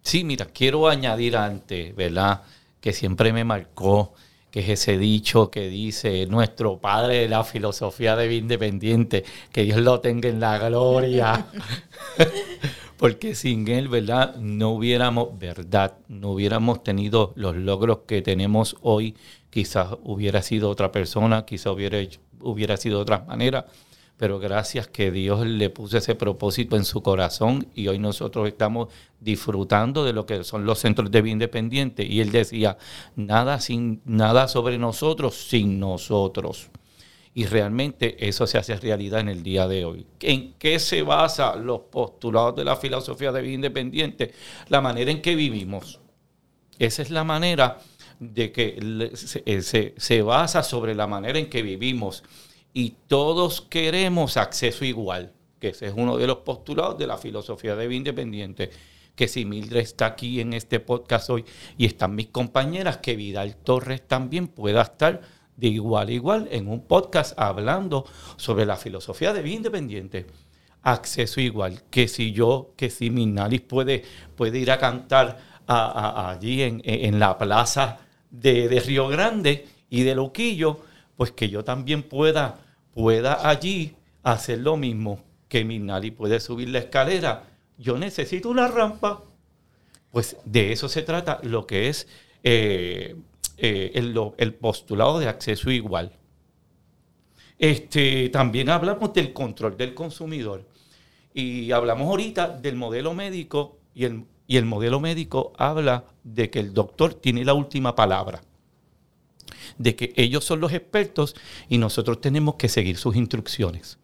Sí, mira, quiero añadir antes, ¿verdad? Que siempre me marcó que es ese dicho que dice nuestro padre de la filosofía de vida independiente, que Dios lo tenga en la gloria. Porque sin él, ¿verdad? No hubiéramos, verdad, no hubiéramos tenido los logros que tenemos hoy. Quizás hubiera sido otra persona, quizás hubiera, hubiera sido de otra manera pero gracias que Dios le puso ese propósito en su corazón y hoy nosotros estamos disfrutando de lo que son los centros de vida independiente. Y él decía, nada, sin, nada sobre nosotros sin nosotros. Y realmente eso se hace realidad en el día de hoy. ¿En qué se basa los postulados de la filosofía de vida independiente? La manera en que vivimos. Esa es la manera de que se, se basa sobre la manera en que vivimos y todos queremos acceso igual, que ese es uno de los postulados de la filosofía de vida independiente, que si Mildred está aquí en este podcast hoy y están mis compañeras, que Vidal Torres también pueda estar de igual a igual en un podcast hablando sobre la filosofía de vida independiente. Acceso igual, que si yo, que si Minalis puede, puede ir a cantar allí en, la plaza de, de Río Grande y de Loquillo, pues que yo también pueda, pueda allí hacer lo mismo que Minali puede subir la escalera. Yo necesito una rampa. Pues de eso se trata lo que es eh, eh, el, postulado de acceso igual. Este, también hablamos del control del consumidor. Y hablamos ahorita del modelo médico y el, y el modelo médico habla de que el doctor tiene la última palabra de que ellos son los expertos y nosotros tenemos que seguir sus instrucciones.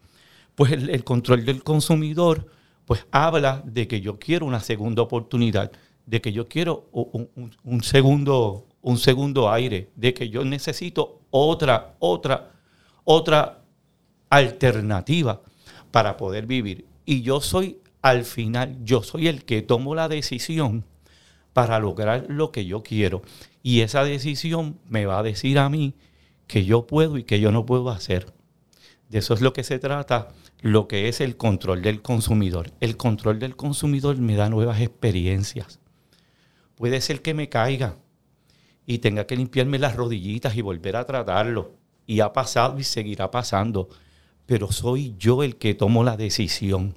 Pues el, control del consumidor pues habla de que yo quiero una segunda oportunidad, de que yo quiero un, segundo, un segundo aire, de que yo necesito otra, otra, otra alternativa para poder vivir. Y yo soy, al final, yo soy el que tomo la decisión para lograr lo que yo quiero. Y esa decisión me va a decir a mí que yo puedo y que yo no puedo hacer. De eso es lo que se trata, lo que es el control del consumidor. El control del consumidor me da nuevas experiencias. Puede ser que me caiga y tenga que limpiarme las rodillitas y volver a tratarlo. Y ha pasado y seguirá pasando. Pero soy yo el que tomo la decisión.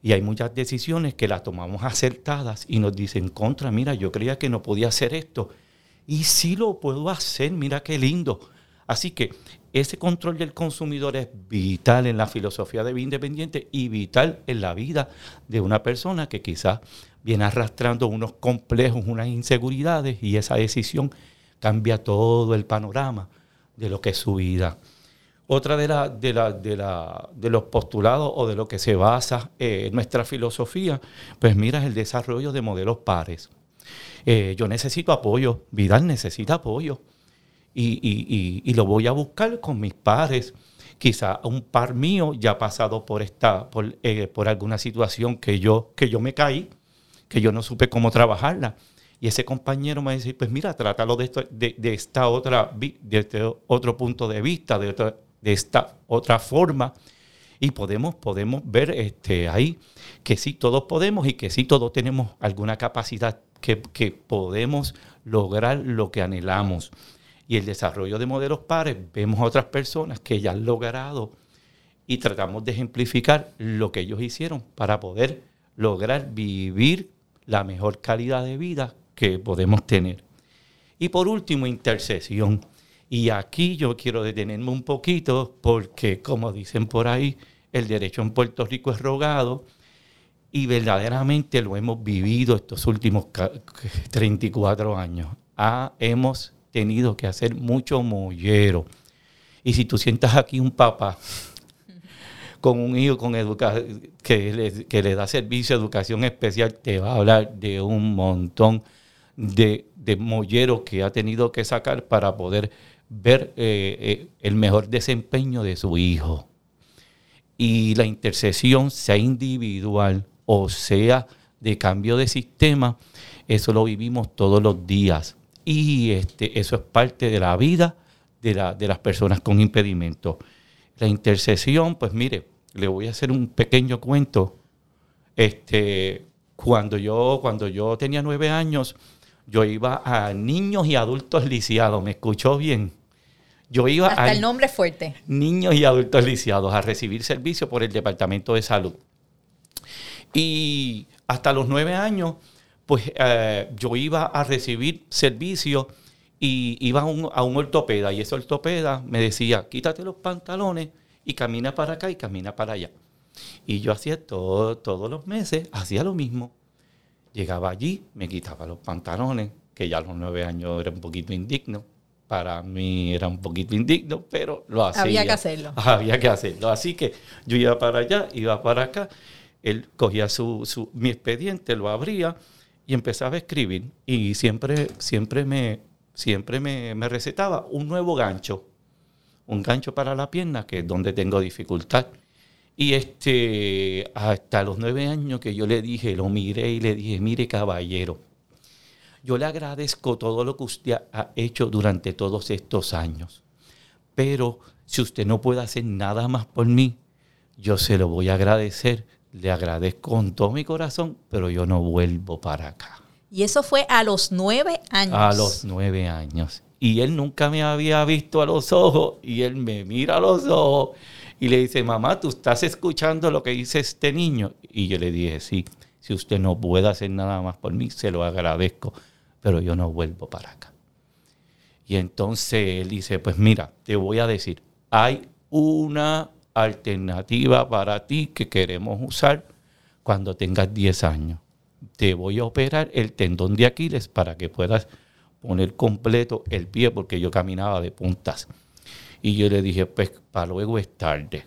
Y hay muchas decisiones que las tomamos acertadas y nos dicen contra, mira, yo creía que no podía hacer esto y sí lo puedo hacer, mira qué lindo. Así que ese control del consumidor es vital en la filosofía de vida independiente y vital en la vida de una persona que quizás viene arrastrando unos complejos, unas inseguridades y esa decisión cambia todo el panorama de lo que es su vida. Otra de, de, de, de los postulados o de lo que se basa eh, nuestra filosofía, pues mira, es el desarrollo de modelos pares. Eh, yo necesito apoyo, Vidal necesita apoyo. Y, lo voy a buscar con mis pares. Quizá un par mío ya ha pasado por, esta, por, eh, por alguna situación que yo, que yo me caí, que yo no supe cómo trabajarla. Y ese compañero me dice, pues mira, trátalo de, esto, de, esta otra, de este otro punto de vista, de, de esta otra forma. Y podemos, podemos ver este, ahí que sí todos podemos y que sí todos tenemos alguna capacidad que, podemos lograr lo que anhelamos. Y el desarrollo de modelos pares, vemos a otras personas que ya han logrado y tratamos de ejemplificar lo que ellos hicieron para poder lograr vivir la mejor calidad de vida que podemos tener. Y por último, intercesión. Y aquí yo quiero detenerme un poquito porque, como dicen por ahí, el derecho en Puerto Rico es rogado y verdaderamente lo hemos vivido estos últimos 34 años. Ah, hemos tenido que hacer mucho mollero. Y si tú sientas aquí un papá con un hijo con que, le, que le da servicio de educación especial, te va a hablar de un montón de, de molleros que ha tenido que sacar para poder ver eh, eh, el mejor desempeño de su hijo. Y la intercesión, sea individual o sea de cambio de sistema, eso lo vivimos todos los días. Y este, eso es parte de la vida de, de las personas con impedimentos. La intercesión, pues mire, le voy a hacer un pequeño cuento. Este, cuando yo, cuando yo tenía nueve años, yo iba a niños y adultos lisiados, ¿me escuchó bien? Yo iba Hasta el nombre fuerte. Niños y adultos lisiados a recibir servicio por el Departamento de Salud. Y hasta los nueve años, pues eh, yo iba a recibir servicio y iba a un, a un ortopeda y ese ortopeda me decía, quítate los pantalones y camina para acá y camina para allá. Y yo hacía todo, todos los meses, hacía lo mismo. Llegaba allí, me quitaba los pantalones, que ya a los nueve años era un poquito indigno. Para mí era un poquito indigno, pero lo hacía. Había que hacerlo. Había que hacerlo. Así que yo iba para allá, iba para acá. Él cogía su, su, mi expediente, lo abría y empezaba a escribir. Y siempre, siempre, me, siempre me, me recetaba un nuevo gancho. Un gancho para la pierna, que es donde tengo dificultad. Y este, hasta los nueve años que yo le dije, lo miré y le dije, mire caballero, yo le agradezco todo lo que usted ha hecho durante todos estos años, pero si usted no puede hacer nada más por mí, yo se lo voy a agradecer, le agradezco con todo mi corazón, pero yo no vuelvo para acá. Y eso fue a los nueve años. A los nueve años. Y él nunca me había visto a los ojos y él me mira a los ojos y le dice, mamá, ¿tú estás escuchando lo que dice este niño? Y yo le dije, sí, si usted no puede hacer nada más por mí, se lo agradezco, pero yo no vuelvo para acá. Y entonces él dice, pues mira, te voy a decir, hay una alternativa para ti que queremos usar cuando tengas 10 años. Te voy a operar el tendón de Aquiles para que puedas poner completo el pie porque yo caminaba de puntas. Y yo le dije, pues para luego es tarde.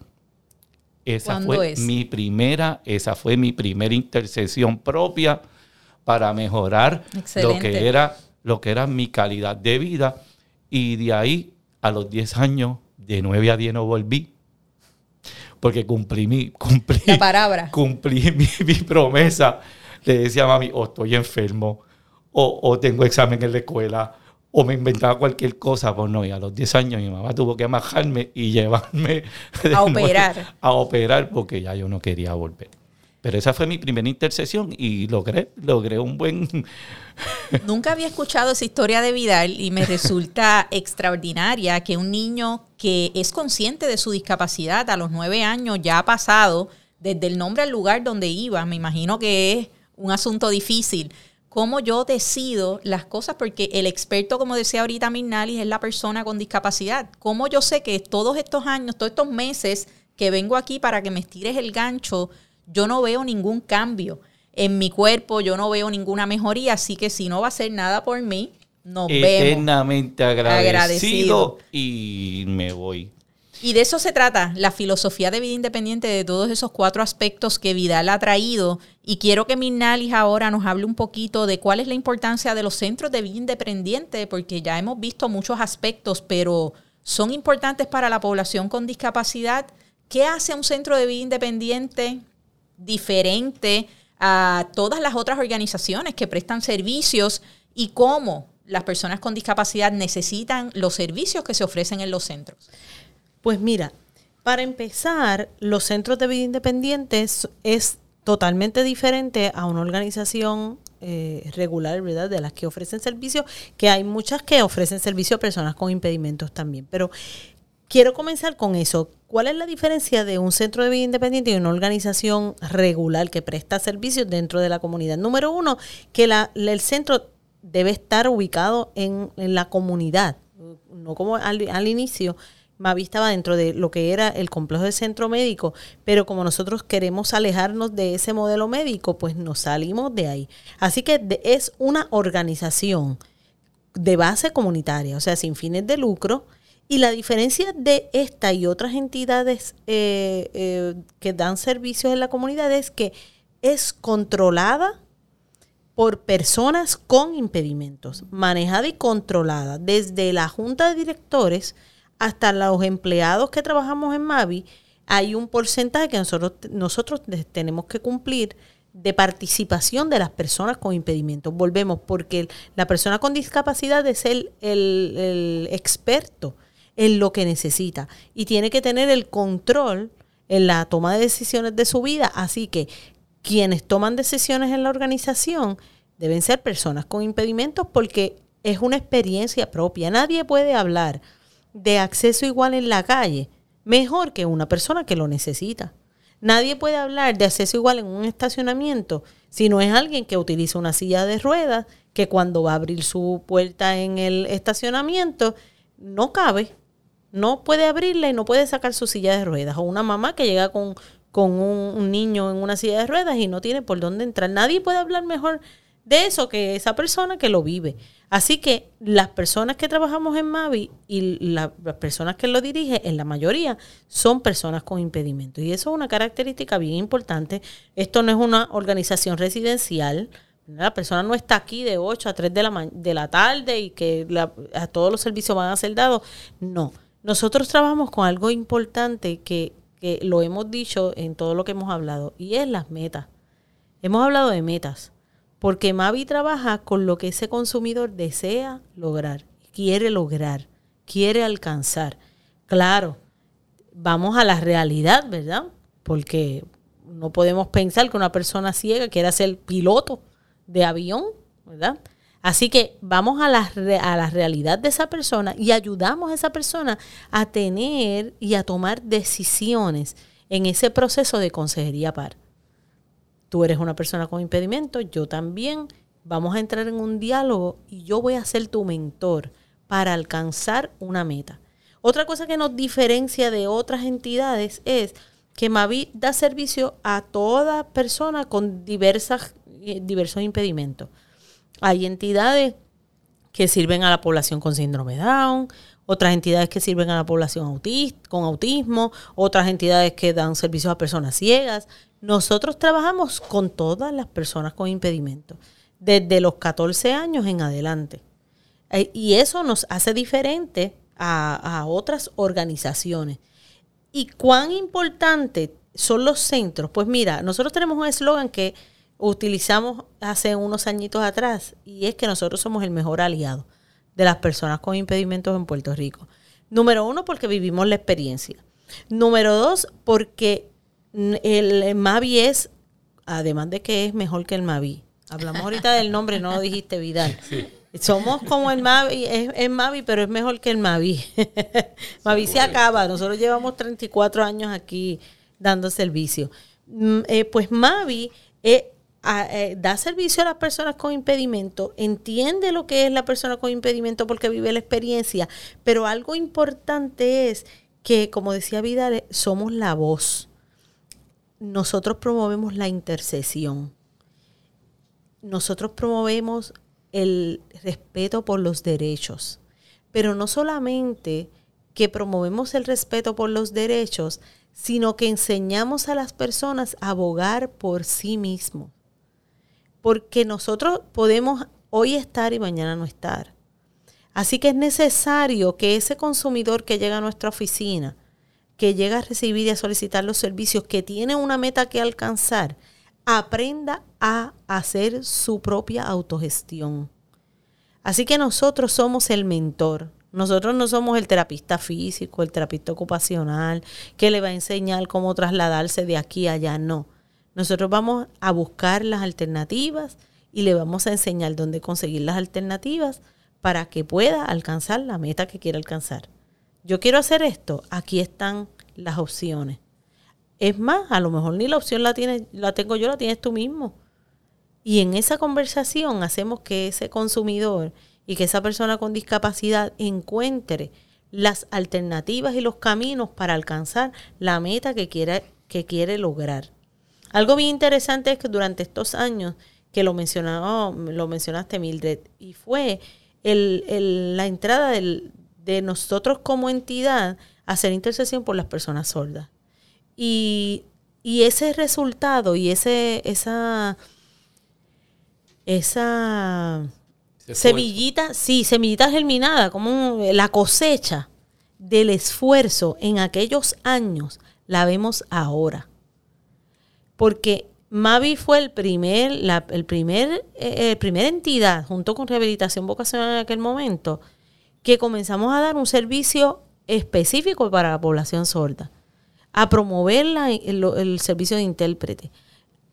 Esa fue mi primera, esa fue mi primera intercesión propia para mejorar lo que era lo que era mi calidad de vida y de ahí a los 10 años de 9 a 10 no volví porque cumplí mi cumplí la palabra cumplí mi, promesa le decía a mami o estoy enfermo o, o tengo examen en la escuela o me inventaba cualquier cosa, pues no, y a los 10 años mi mamá tuvo que amajarme y llevarme a operar. A operar porque ya yo no quería volver. Pero esa fue mi primera intercesión y logré, logré un buen... Nunca había escuchado esa historia de Vidal y me resulta extraordinaria que un niño que es consciente de su discapacidad a los nueve años ya ha pasado desde el nombre al lugar donde iba. Me imagino que es un asunto difícil cómo yo decido las cosas, porque el experto, como decía ahorita Mirnalis, es la persona con discapacidad. ¿Cómo yo sé que todos estos años, todos estos meses que vengo aquí para que me estires el gancho, yo no veo ningún cambio en mi cuerpo, yo no veo ninguna mejoría, así que si no va a hacer nada por mí, nos Eternamente agradecido y me voy. Y de eso se trata, la filosofía de vida independiente, de todos esos cuatro aspectos que Vidal ha traído. Y quiero que Mirnalis ahora nos hable un poquito de cuál es la importancia de los centros de vida independiente, porque ya hemos visto muchos aspectos, pero son importantes para la población con discapacidad. ¿Qué hace un centro de vida independiente diferente a todas las otras organizaciones que prestan servicios y cómo las personas con discapacidad necesitan los servicios que se ofrecen en los centros? Pues mira, para empezar, los centros de vida independientes es totalmente diferente a una organización eh, regular, ¿verdad? De las que ofrecen servicios, que hay muchas que ofrecen servicio a personas con impedimentos también. Pero quiero comenzar con eso. ¿Cuál es la diferencia de un centro de vida independiente y una organización regular que presta servicios dentro de la comunidad? Número uno, que la, el centro debe estar ubicado en, la comunidad no como al, inicio, Mavi estaba dentro de lo que era el complejo de centro médico, pero como nosotros queremos alejarnos de ese modelo médico, pues nos salimos de ahí. Así que es una organización de base comunitaria, o sea, sin fines de lucro. Y la diferencia de esta y otras entidades eh, eh, que dan servicios en la comunidad es que es controlada por personas con impedimentos, manejada y controlada desde la junta de directores hasta los empleados que trabajamos en Mavi. Hay un porcentaje que nosotros, nosotros tenemos que cumplir de participación de las personas con impedimentos. Volvemos, porque la persona con discapacidad es el, el, experto en lo que necesita y tiene que tener el control en la toma de decisiones de su vida. Así que quienes toman decisiones en la organización deben ser personas con impedimentos porque es una experiencia propia. Nadie puede hablar de acceso igual en la calle mejor que una persona que lo necesita. Nadie puede hablar de acceso igual en un estacionamiento si no es alguien que utiliza una silla de ruedas, que cuando va a abrir su puerta en el estacionamiento no cabe, no puede abrirla y no puede sacar su silla de ruedas. O una mamá que llega con, con un, niño en una silla de ruedas y no tiene por dónde entrar. Nadie puede hablar mejor de eso que esa persona que lo vive. Así que las personas que trabajamos en Mavi y las personas que lo dirigen, en la mayoría, son personas con impedimentos. Y eso es una característica bien importante. Esto no es una organización residencial. La persona no está aquí de 8 a 3 de la, de la tarde y que a todos los servicios van a ser dados. No. Nosotros trabajamos con algo importante que, que lo hemos dicho en todo lo que hemos hablado y es las metas. Hemos hablado de metas porque Mavi trabaja con lo que ese consumidor desea lograr, quiere lograr, quiere alcanzar. Claro, vamos a la realidad, ¿verdad? Porque no podemos pensar que una persona ciega quiera ser piloto de avión, ¿verdad? Así que vamos a la, a realidad de esa persona y ayudamos a esa persona a tener y a tomar decisiones en ese proceso de consejería par tú eres una persona con impedimento, yo también, vamos a entrar en un diálogo y yo voy a ser tu mentor para alcanzar una meta. Otra cosa que nos diferencia de otras entidades es que Mavi da servicio a toda persona con diversas, eh, diversos impedimentos. Hay entidades que sirven a la población con síndrome Down, otras entidades que sirven a la población con autismo, otras entidades que dan servicios a personas ciegas. Nosotros trabajamos con todas las personas con impedimentos, desde los 14 años en adelante. Eh, y eso nos hace diferente a, otras organizaciones. ¿Y cuán importante son los centros? Pues mira, nosotros tenemos un eslogan que utilizamos hace unos añitos atrás y es que nosotros somos el mejor aliado de las personas con impedimentos en Puerto Rico. Número uno, porque vivimos la experiencia. Número dos, porque el Mavi es, además de que es mejor que el Mavi. Hablamos ahorita del nombre, no lo dijiste Vidal. Somos como el Mavi, es, Mavi, pero es mejor que el Mavi. Mavi se acaba. Nosotros llevamos 34 años aquí dando servicio. Mm, eh, pues Mavi eh, eh, da servicio a las personas con impedimento, entiende lo que es la persona con impedimento porque vive la experiencia, pero algo importante es que, como decía Vidal, somos la voz nosotros promovemos la intercesión. Nosotros promovemos el respeto por los derechos. Pero no solamente que promovemos el respeto por los derechos, sino que enseñamos a las personas a abogar por sí mismos. Porque nosotros podemos hoy estar y mañana no estar. Así que es necesario que ese consumidor que llega a nuestra oficina que llega a recibir y a solicitar los servicios, que tiene una meta que alcanzar, aprenda a hacer su propia autogestión. Así que nosotros somos el mentor. Nosotros no somos el terapista físico, el terapista ocupacional, que le va a enseñar cómo trasladarse de aquí a allá. No. Nosotros vamos a buscar las alternativas y le vamos a enseñar dónde conseguir las alternativas para que pueda alcanzar la meta que quiere alcanzar yo quiero hacer esto, aquí están las opciones. Es más, a lo mejor ni la opción la, tiene, la tengo yo, la tienes tú mismo. Y en esa conversación hacemos que ese consumidor y que esa persona con discapacidad encuentre las alternativas y los caminos para alcanzar la meta que quiere, que quiere lograr. Algo bien interesante es que durante estos años que lo, mencionó, lo mencionaste, Mildred, y fue la entrada de nosotros como entidad a hacer intercesión por las personas sordas. Y, ese resultado y ese, esa, esa semillita, sí, semillita germinada, como la cosecha del esfuerzo en aquellos años, la vemos ahora. Porque Mavi fue el primer, la el primer, eh, primera entidad, junto con Rehabilitación Vocacional en aquel momento, que comenzamos a dar un servicio específico para la población sorda, a promover el, servicio de intérprete,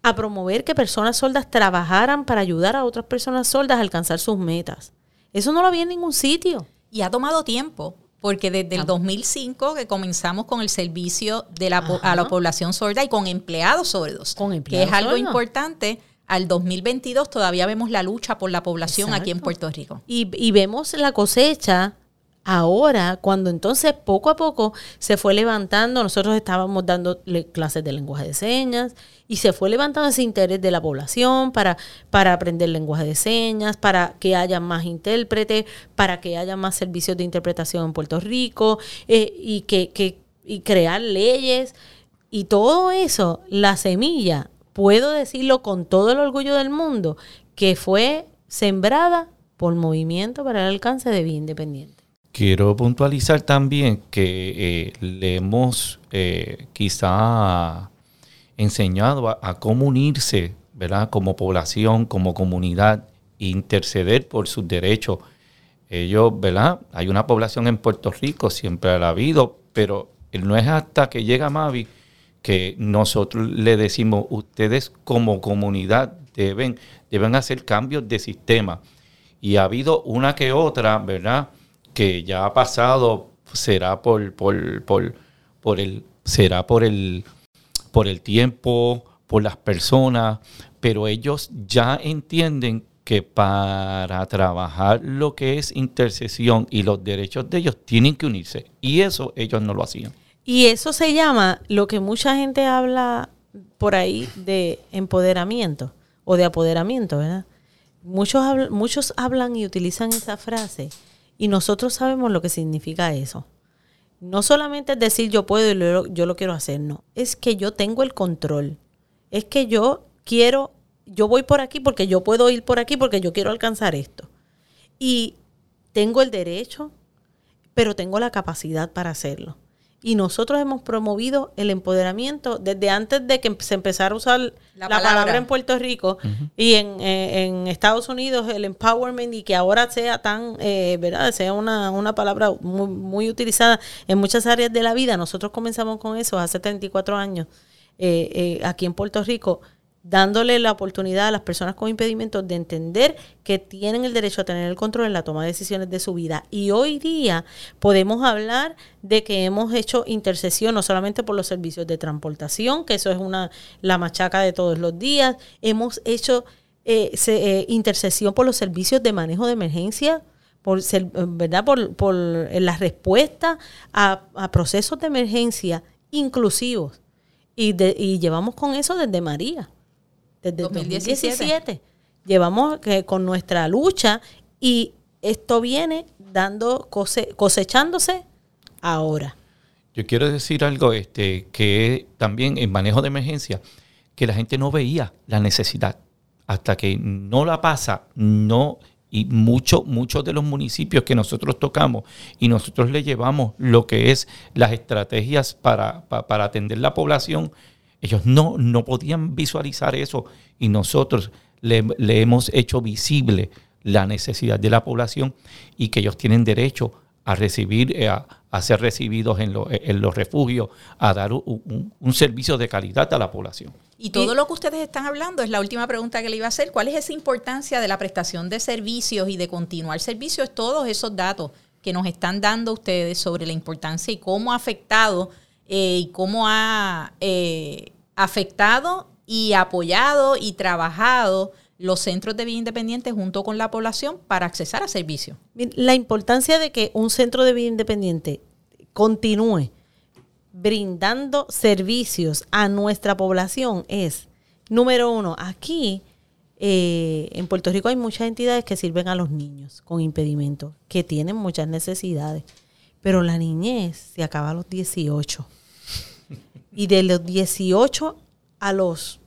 a promover que personas sordas trabajaran para ayudar a otras personas sordas a alcanzar sus metas. Eso no lo había en ningún sitio. Y ha tomado tiempo, porque desde el 2005 que comenzamos con el servicio de la, a la población sorda y con empleados sordos, que es algo importante. Al 2022 todavía vemos la lucha por la población aquí en Puerto Rico. Y, y vemos la cosecha Ahora, cuando entonces poco a poco se fue levantando, nosotros estábamos dando clases de lenguaje de señas y se fue levantando ese interés de la población para, para aprender lenguaje de señas, para que haya más intérpretes, para que haya más servicios de interpretación en Puerto Rico eh, y, que, que, y crear leyes. Y todo eso, la semilla, puedo decirlo con todo el orgullo del mundo, que fue sembrada por Movimiento para el Alcance de Vida Independiente. Quiero puntualizar también que eh, le hemos eh, quizá enseñado a, cómo unirse, ¿verdad? Como población, como comunidad, interceder por sus derechos. Ellos, ¿verdad? Hay una población en Puerto Rico, siempre la ha habido, pero no es hasta que llega Mavi que nosotros le decimos, ustedes como comunidad deben, deben hacer cambios de sistema. Y ha habido una que otra, ¿verdad? Que ya ha pasado será por, por, por, por el será por el por el tiempo, por las personas, pero ellos ya entienden que para trabajar lo que es intercesión y los derechos de ellos tienen que unirse. Y eso ellos no lo hacían. Y eso se llama lo que mucha gente habla por ahí de empoderamiento o de apoderamiento, ¿verdad? Muchos, muchos hablan y utilizan esa frase y nosotros sabemos lo que significa eso. No solamente es decir yo puedo y yo lo quiero hacer, no. Es que yo tengo el control. Es que yo quiero, yo voy por aquí porque yo puedo ir por aquí porque yo quiero alcanzar esto. Y tengo el derecho, pero tengo la capacidad para hacerlo. Y nosotros hemos promovido el empoderamiento desde antes de que se empezara a usar la, palabra. en Puerto Rico y eh, en, Estados Unidos el empowerment y que ahora sea tan, eh, ¿verdad? Sea una, una palabra muy, muy, utilizada en muchas áreas de la vida. Nosotros comenzamos con eso hace 34 años eh, aquí en Puerto Rico dándole la oportunidad a las personas con impedimentos de entender que tienen el derecho a tener el control en la toma de decisiones de su vida. Y hoy día podemos hablar de que hemos hecho intercesión no solamente por los servicios de transportación, que eso es una la machaca de todos los días, hemos hecho eh, eh, intercesión por los servicios de manejo de emergencia, por ser, ¿verdad? Por, por la respuesta a, a procesos de emergencia inclusivos. Y, de, y llevamos con eso desde María desde 2017. Llevamos que con nuestra lucha y esto viene dando cosechándose ahora. Yo quiero decir algo este que también en manejo de emergencia que la gente no veía la necesidad hasta que no la pasa, no y muchos muchos de los municipios que nosotros tocamos y nosotros le llevamos lo que es las estrategias para, para atender la población ellos no, no podían visualizar eso y nosotros le, hemos hecho visible la necesidad de la población y que ellos tienen derecho a recibir, eh, a, ser recibidos en, en, los refugios, a dar un, servicio de calidad a la población. Y todo lo que ustedes están hablando es la última pregunta que le iba a hacer. ¿Cuál es esa importancia de la prestación de servicios y de continuar servicios? Todos esos datos que nos están dando ustedes sobre la importancia y cómo ha afectado eh, y cómo ha eh, afectado y apoyado y trabajado los centros de vida independiente junto con la población para accesar a servicios. La importancia de que un centro de vida independiente continúe brindando servicios a nuestra población es, número uno, aquí eh, en Puerto Rico hay muchas entidades que sirven a los niños con impedimentos, que tienen muchas necesidades, pero la niñez se acaba a los 18. Y de los 18 a los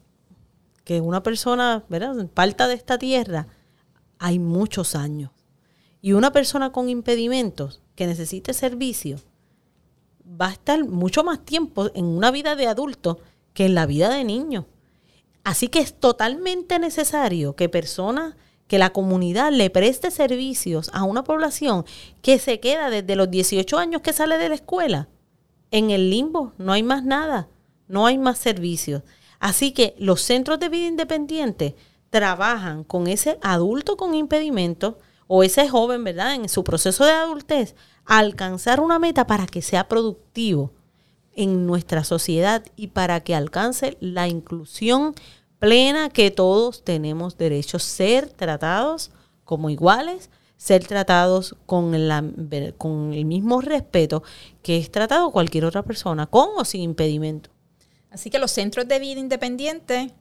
que una persona, ¿verdad? Parta de esta tierra, hay muchos años. Y una persona con impedimentos que necesite servicio va a estar mucho más tiempo en una vida de adulto que en la vida de niño. Así que es totalmente necesario que personas, que la comunidad le preste servicios a una población que se queda desde los 18 años que sale de la escuela en el limbo, no hay más nada, no hay más servicios. Así que los centros de vida independiente trabajan con ese adulto con impedimento o ese joven, ¿verdad? En su proceso de adultez, alcanzar una meta para que sea productivo en nuestra sociedad y para que alcance la inclusión plena que todos tenemos derecho a ser tratados como iguales, ser tratados con, el mismo respeto que es tratado cualquier otra persona, con o sin impedimento. Así que los centros de vida independiente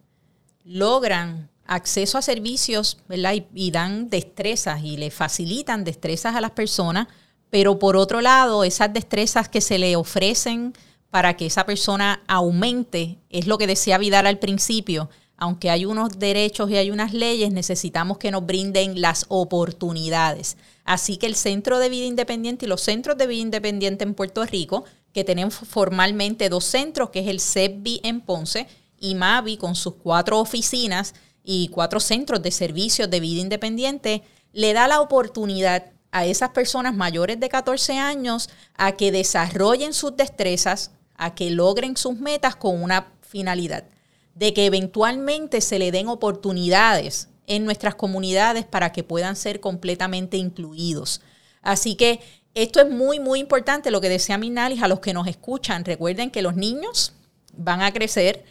logran acceso a servicios ¿verdad? Y, dan destrezas y le facilitan destrezas a las personas, pero por otro lado, esas destrezas que se le ofrecen para que esa persona aumente, es lo que decía Vidal al principio, aunque hay unos derechos y hay unas leyes, necesitamos que nos brinden las oportunidades. Así que el Centro de Vida Independiente y los centros de vida independiente en Puerto Rico que tenemos formalmente dos centros, que es el CEPBI en Ponce y MAVI con sus cuatro oficinas y cuatro centros de servicios de vida independiente, le da la oportunidad a esas personas mayores de 14 años a que desarrollen sus destrezas, a que logren sus metas con una finalidad, de que eventualmente se le den oportunidades en nuestras comunidades para que puedan ser completamente incluidos. Así que esto es muy, muy importante, lo que decía Minalis, a los que nos escuchan. Recuerden que los niños van a crecer,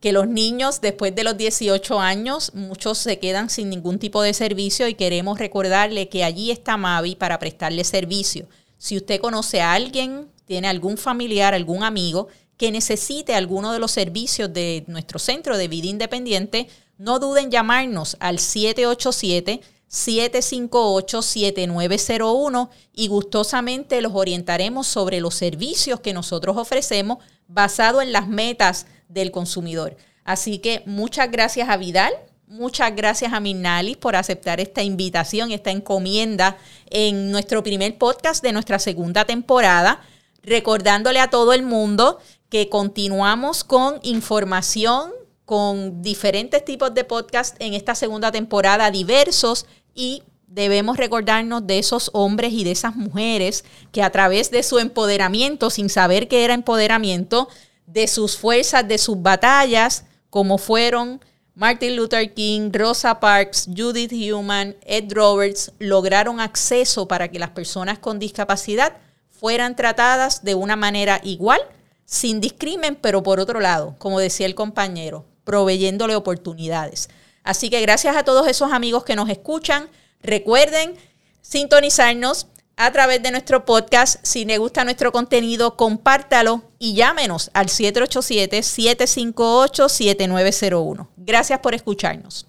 que los niños después de los 18 años, muchos se quedan sin ningún tipo de servicio y queremos recordarle que allí está Mavi para prestarle servicio. Si usted conoce a alguien, tiene algún familiar, algún amigo que necesite alguno de los servicios de nuestro centro de vida independiente, no duden en llamarnos al 787 758-7901 y gustosamente los orientaremos sobre los servicios que nosotros ofrecemos basado en las metas del consumidor. Así que muchas gracias a Vidal, muchas gracias a Minalis por aceptar esta invitación, esta encomienda en nuestro primer podcast de nuestra segunda temporada, recordándole a todo el mundo que continuamos con información con diferentes tipos de podcast en esta segunda temporada, diversos y debemos recordarnos de esos hombres y de esas mujeres que a través de su empoderamiento, sin saber que era empoderamiento, de sus fuerzas, de sus batallas, como fueron Martin Luther King, Rosa Parks, Judith Human, Ed Roberts, lograron acceso para que las personas con discapacidad fueran tratadas de una manera igual, sin discrimen, pero por otro lado, como decía el compañero, proveyéndole oportunidades. Así que gracias a todos esos amigos que nos escuchan. Recuerden sintonizarnos a través de nuestro podcast. Si les gusta nuestro contenido, compártalo y llámenos al 787-758-7901. Gracias por escucharnos.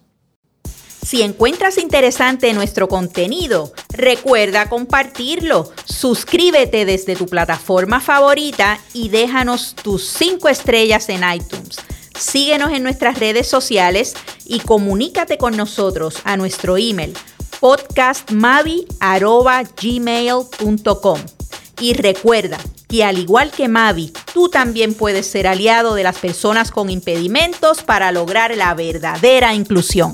Si encuentras interesante nuestro contenido, recuerda compartirlo. Suscríbete desde tu plataforma favorita y déjanos tus 5 estrellas en iTunes. Síguenos en nuestras redes sociales y comunícate con nosotros a nuestro email podcastmavi.gmail.com. Y recuerda que al igual que Mavi, tú también puedes ser aliado de las personas con impedimentos para lograr la verdadera inclusión.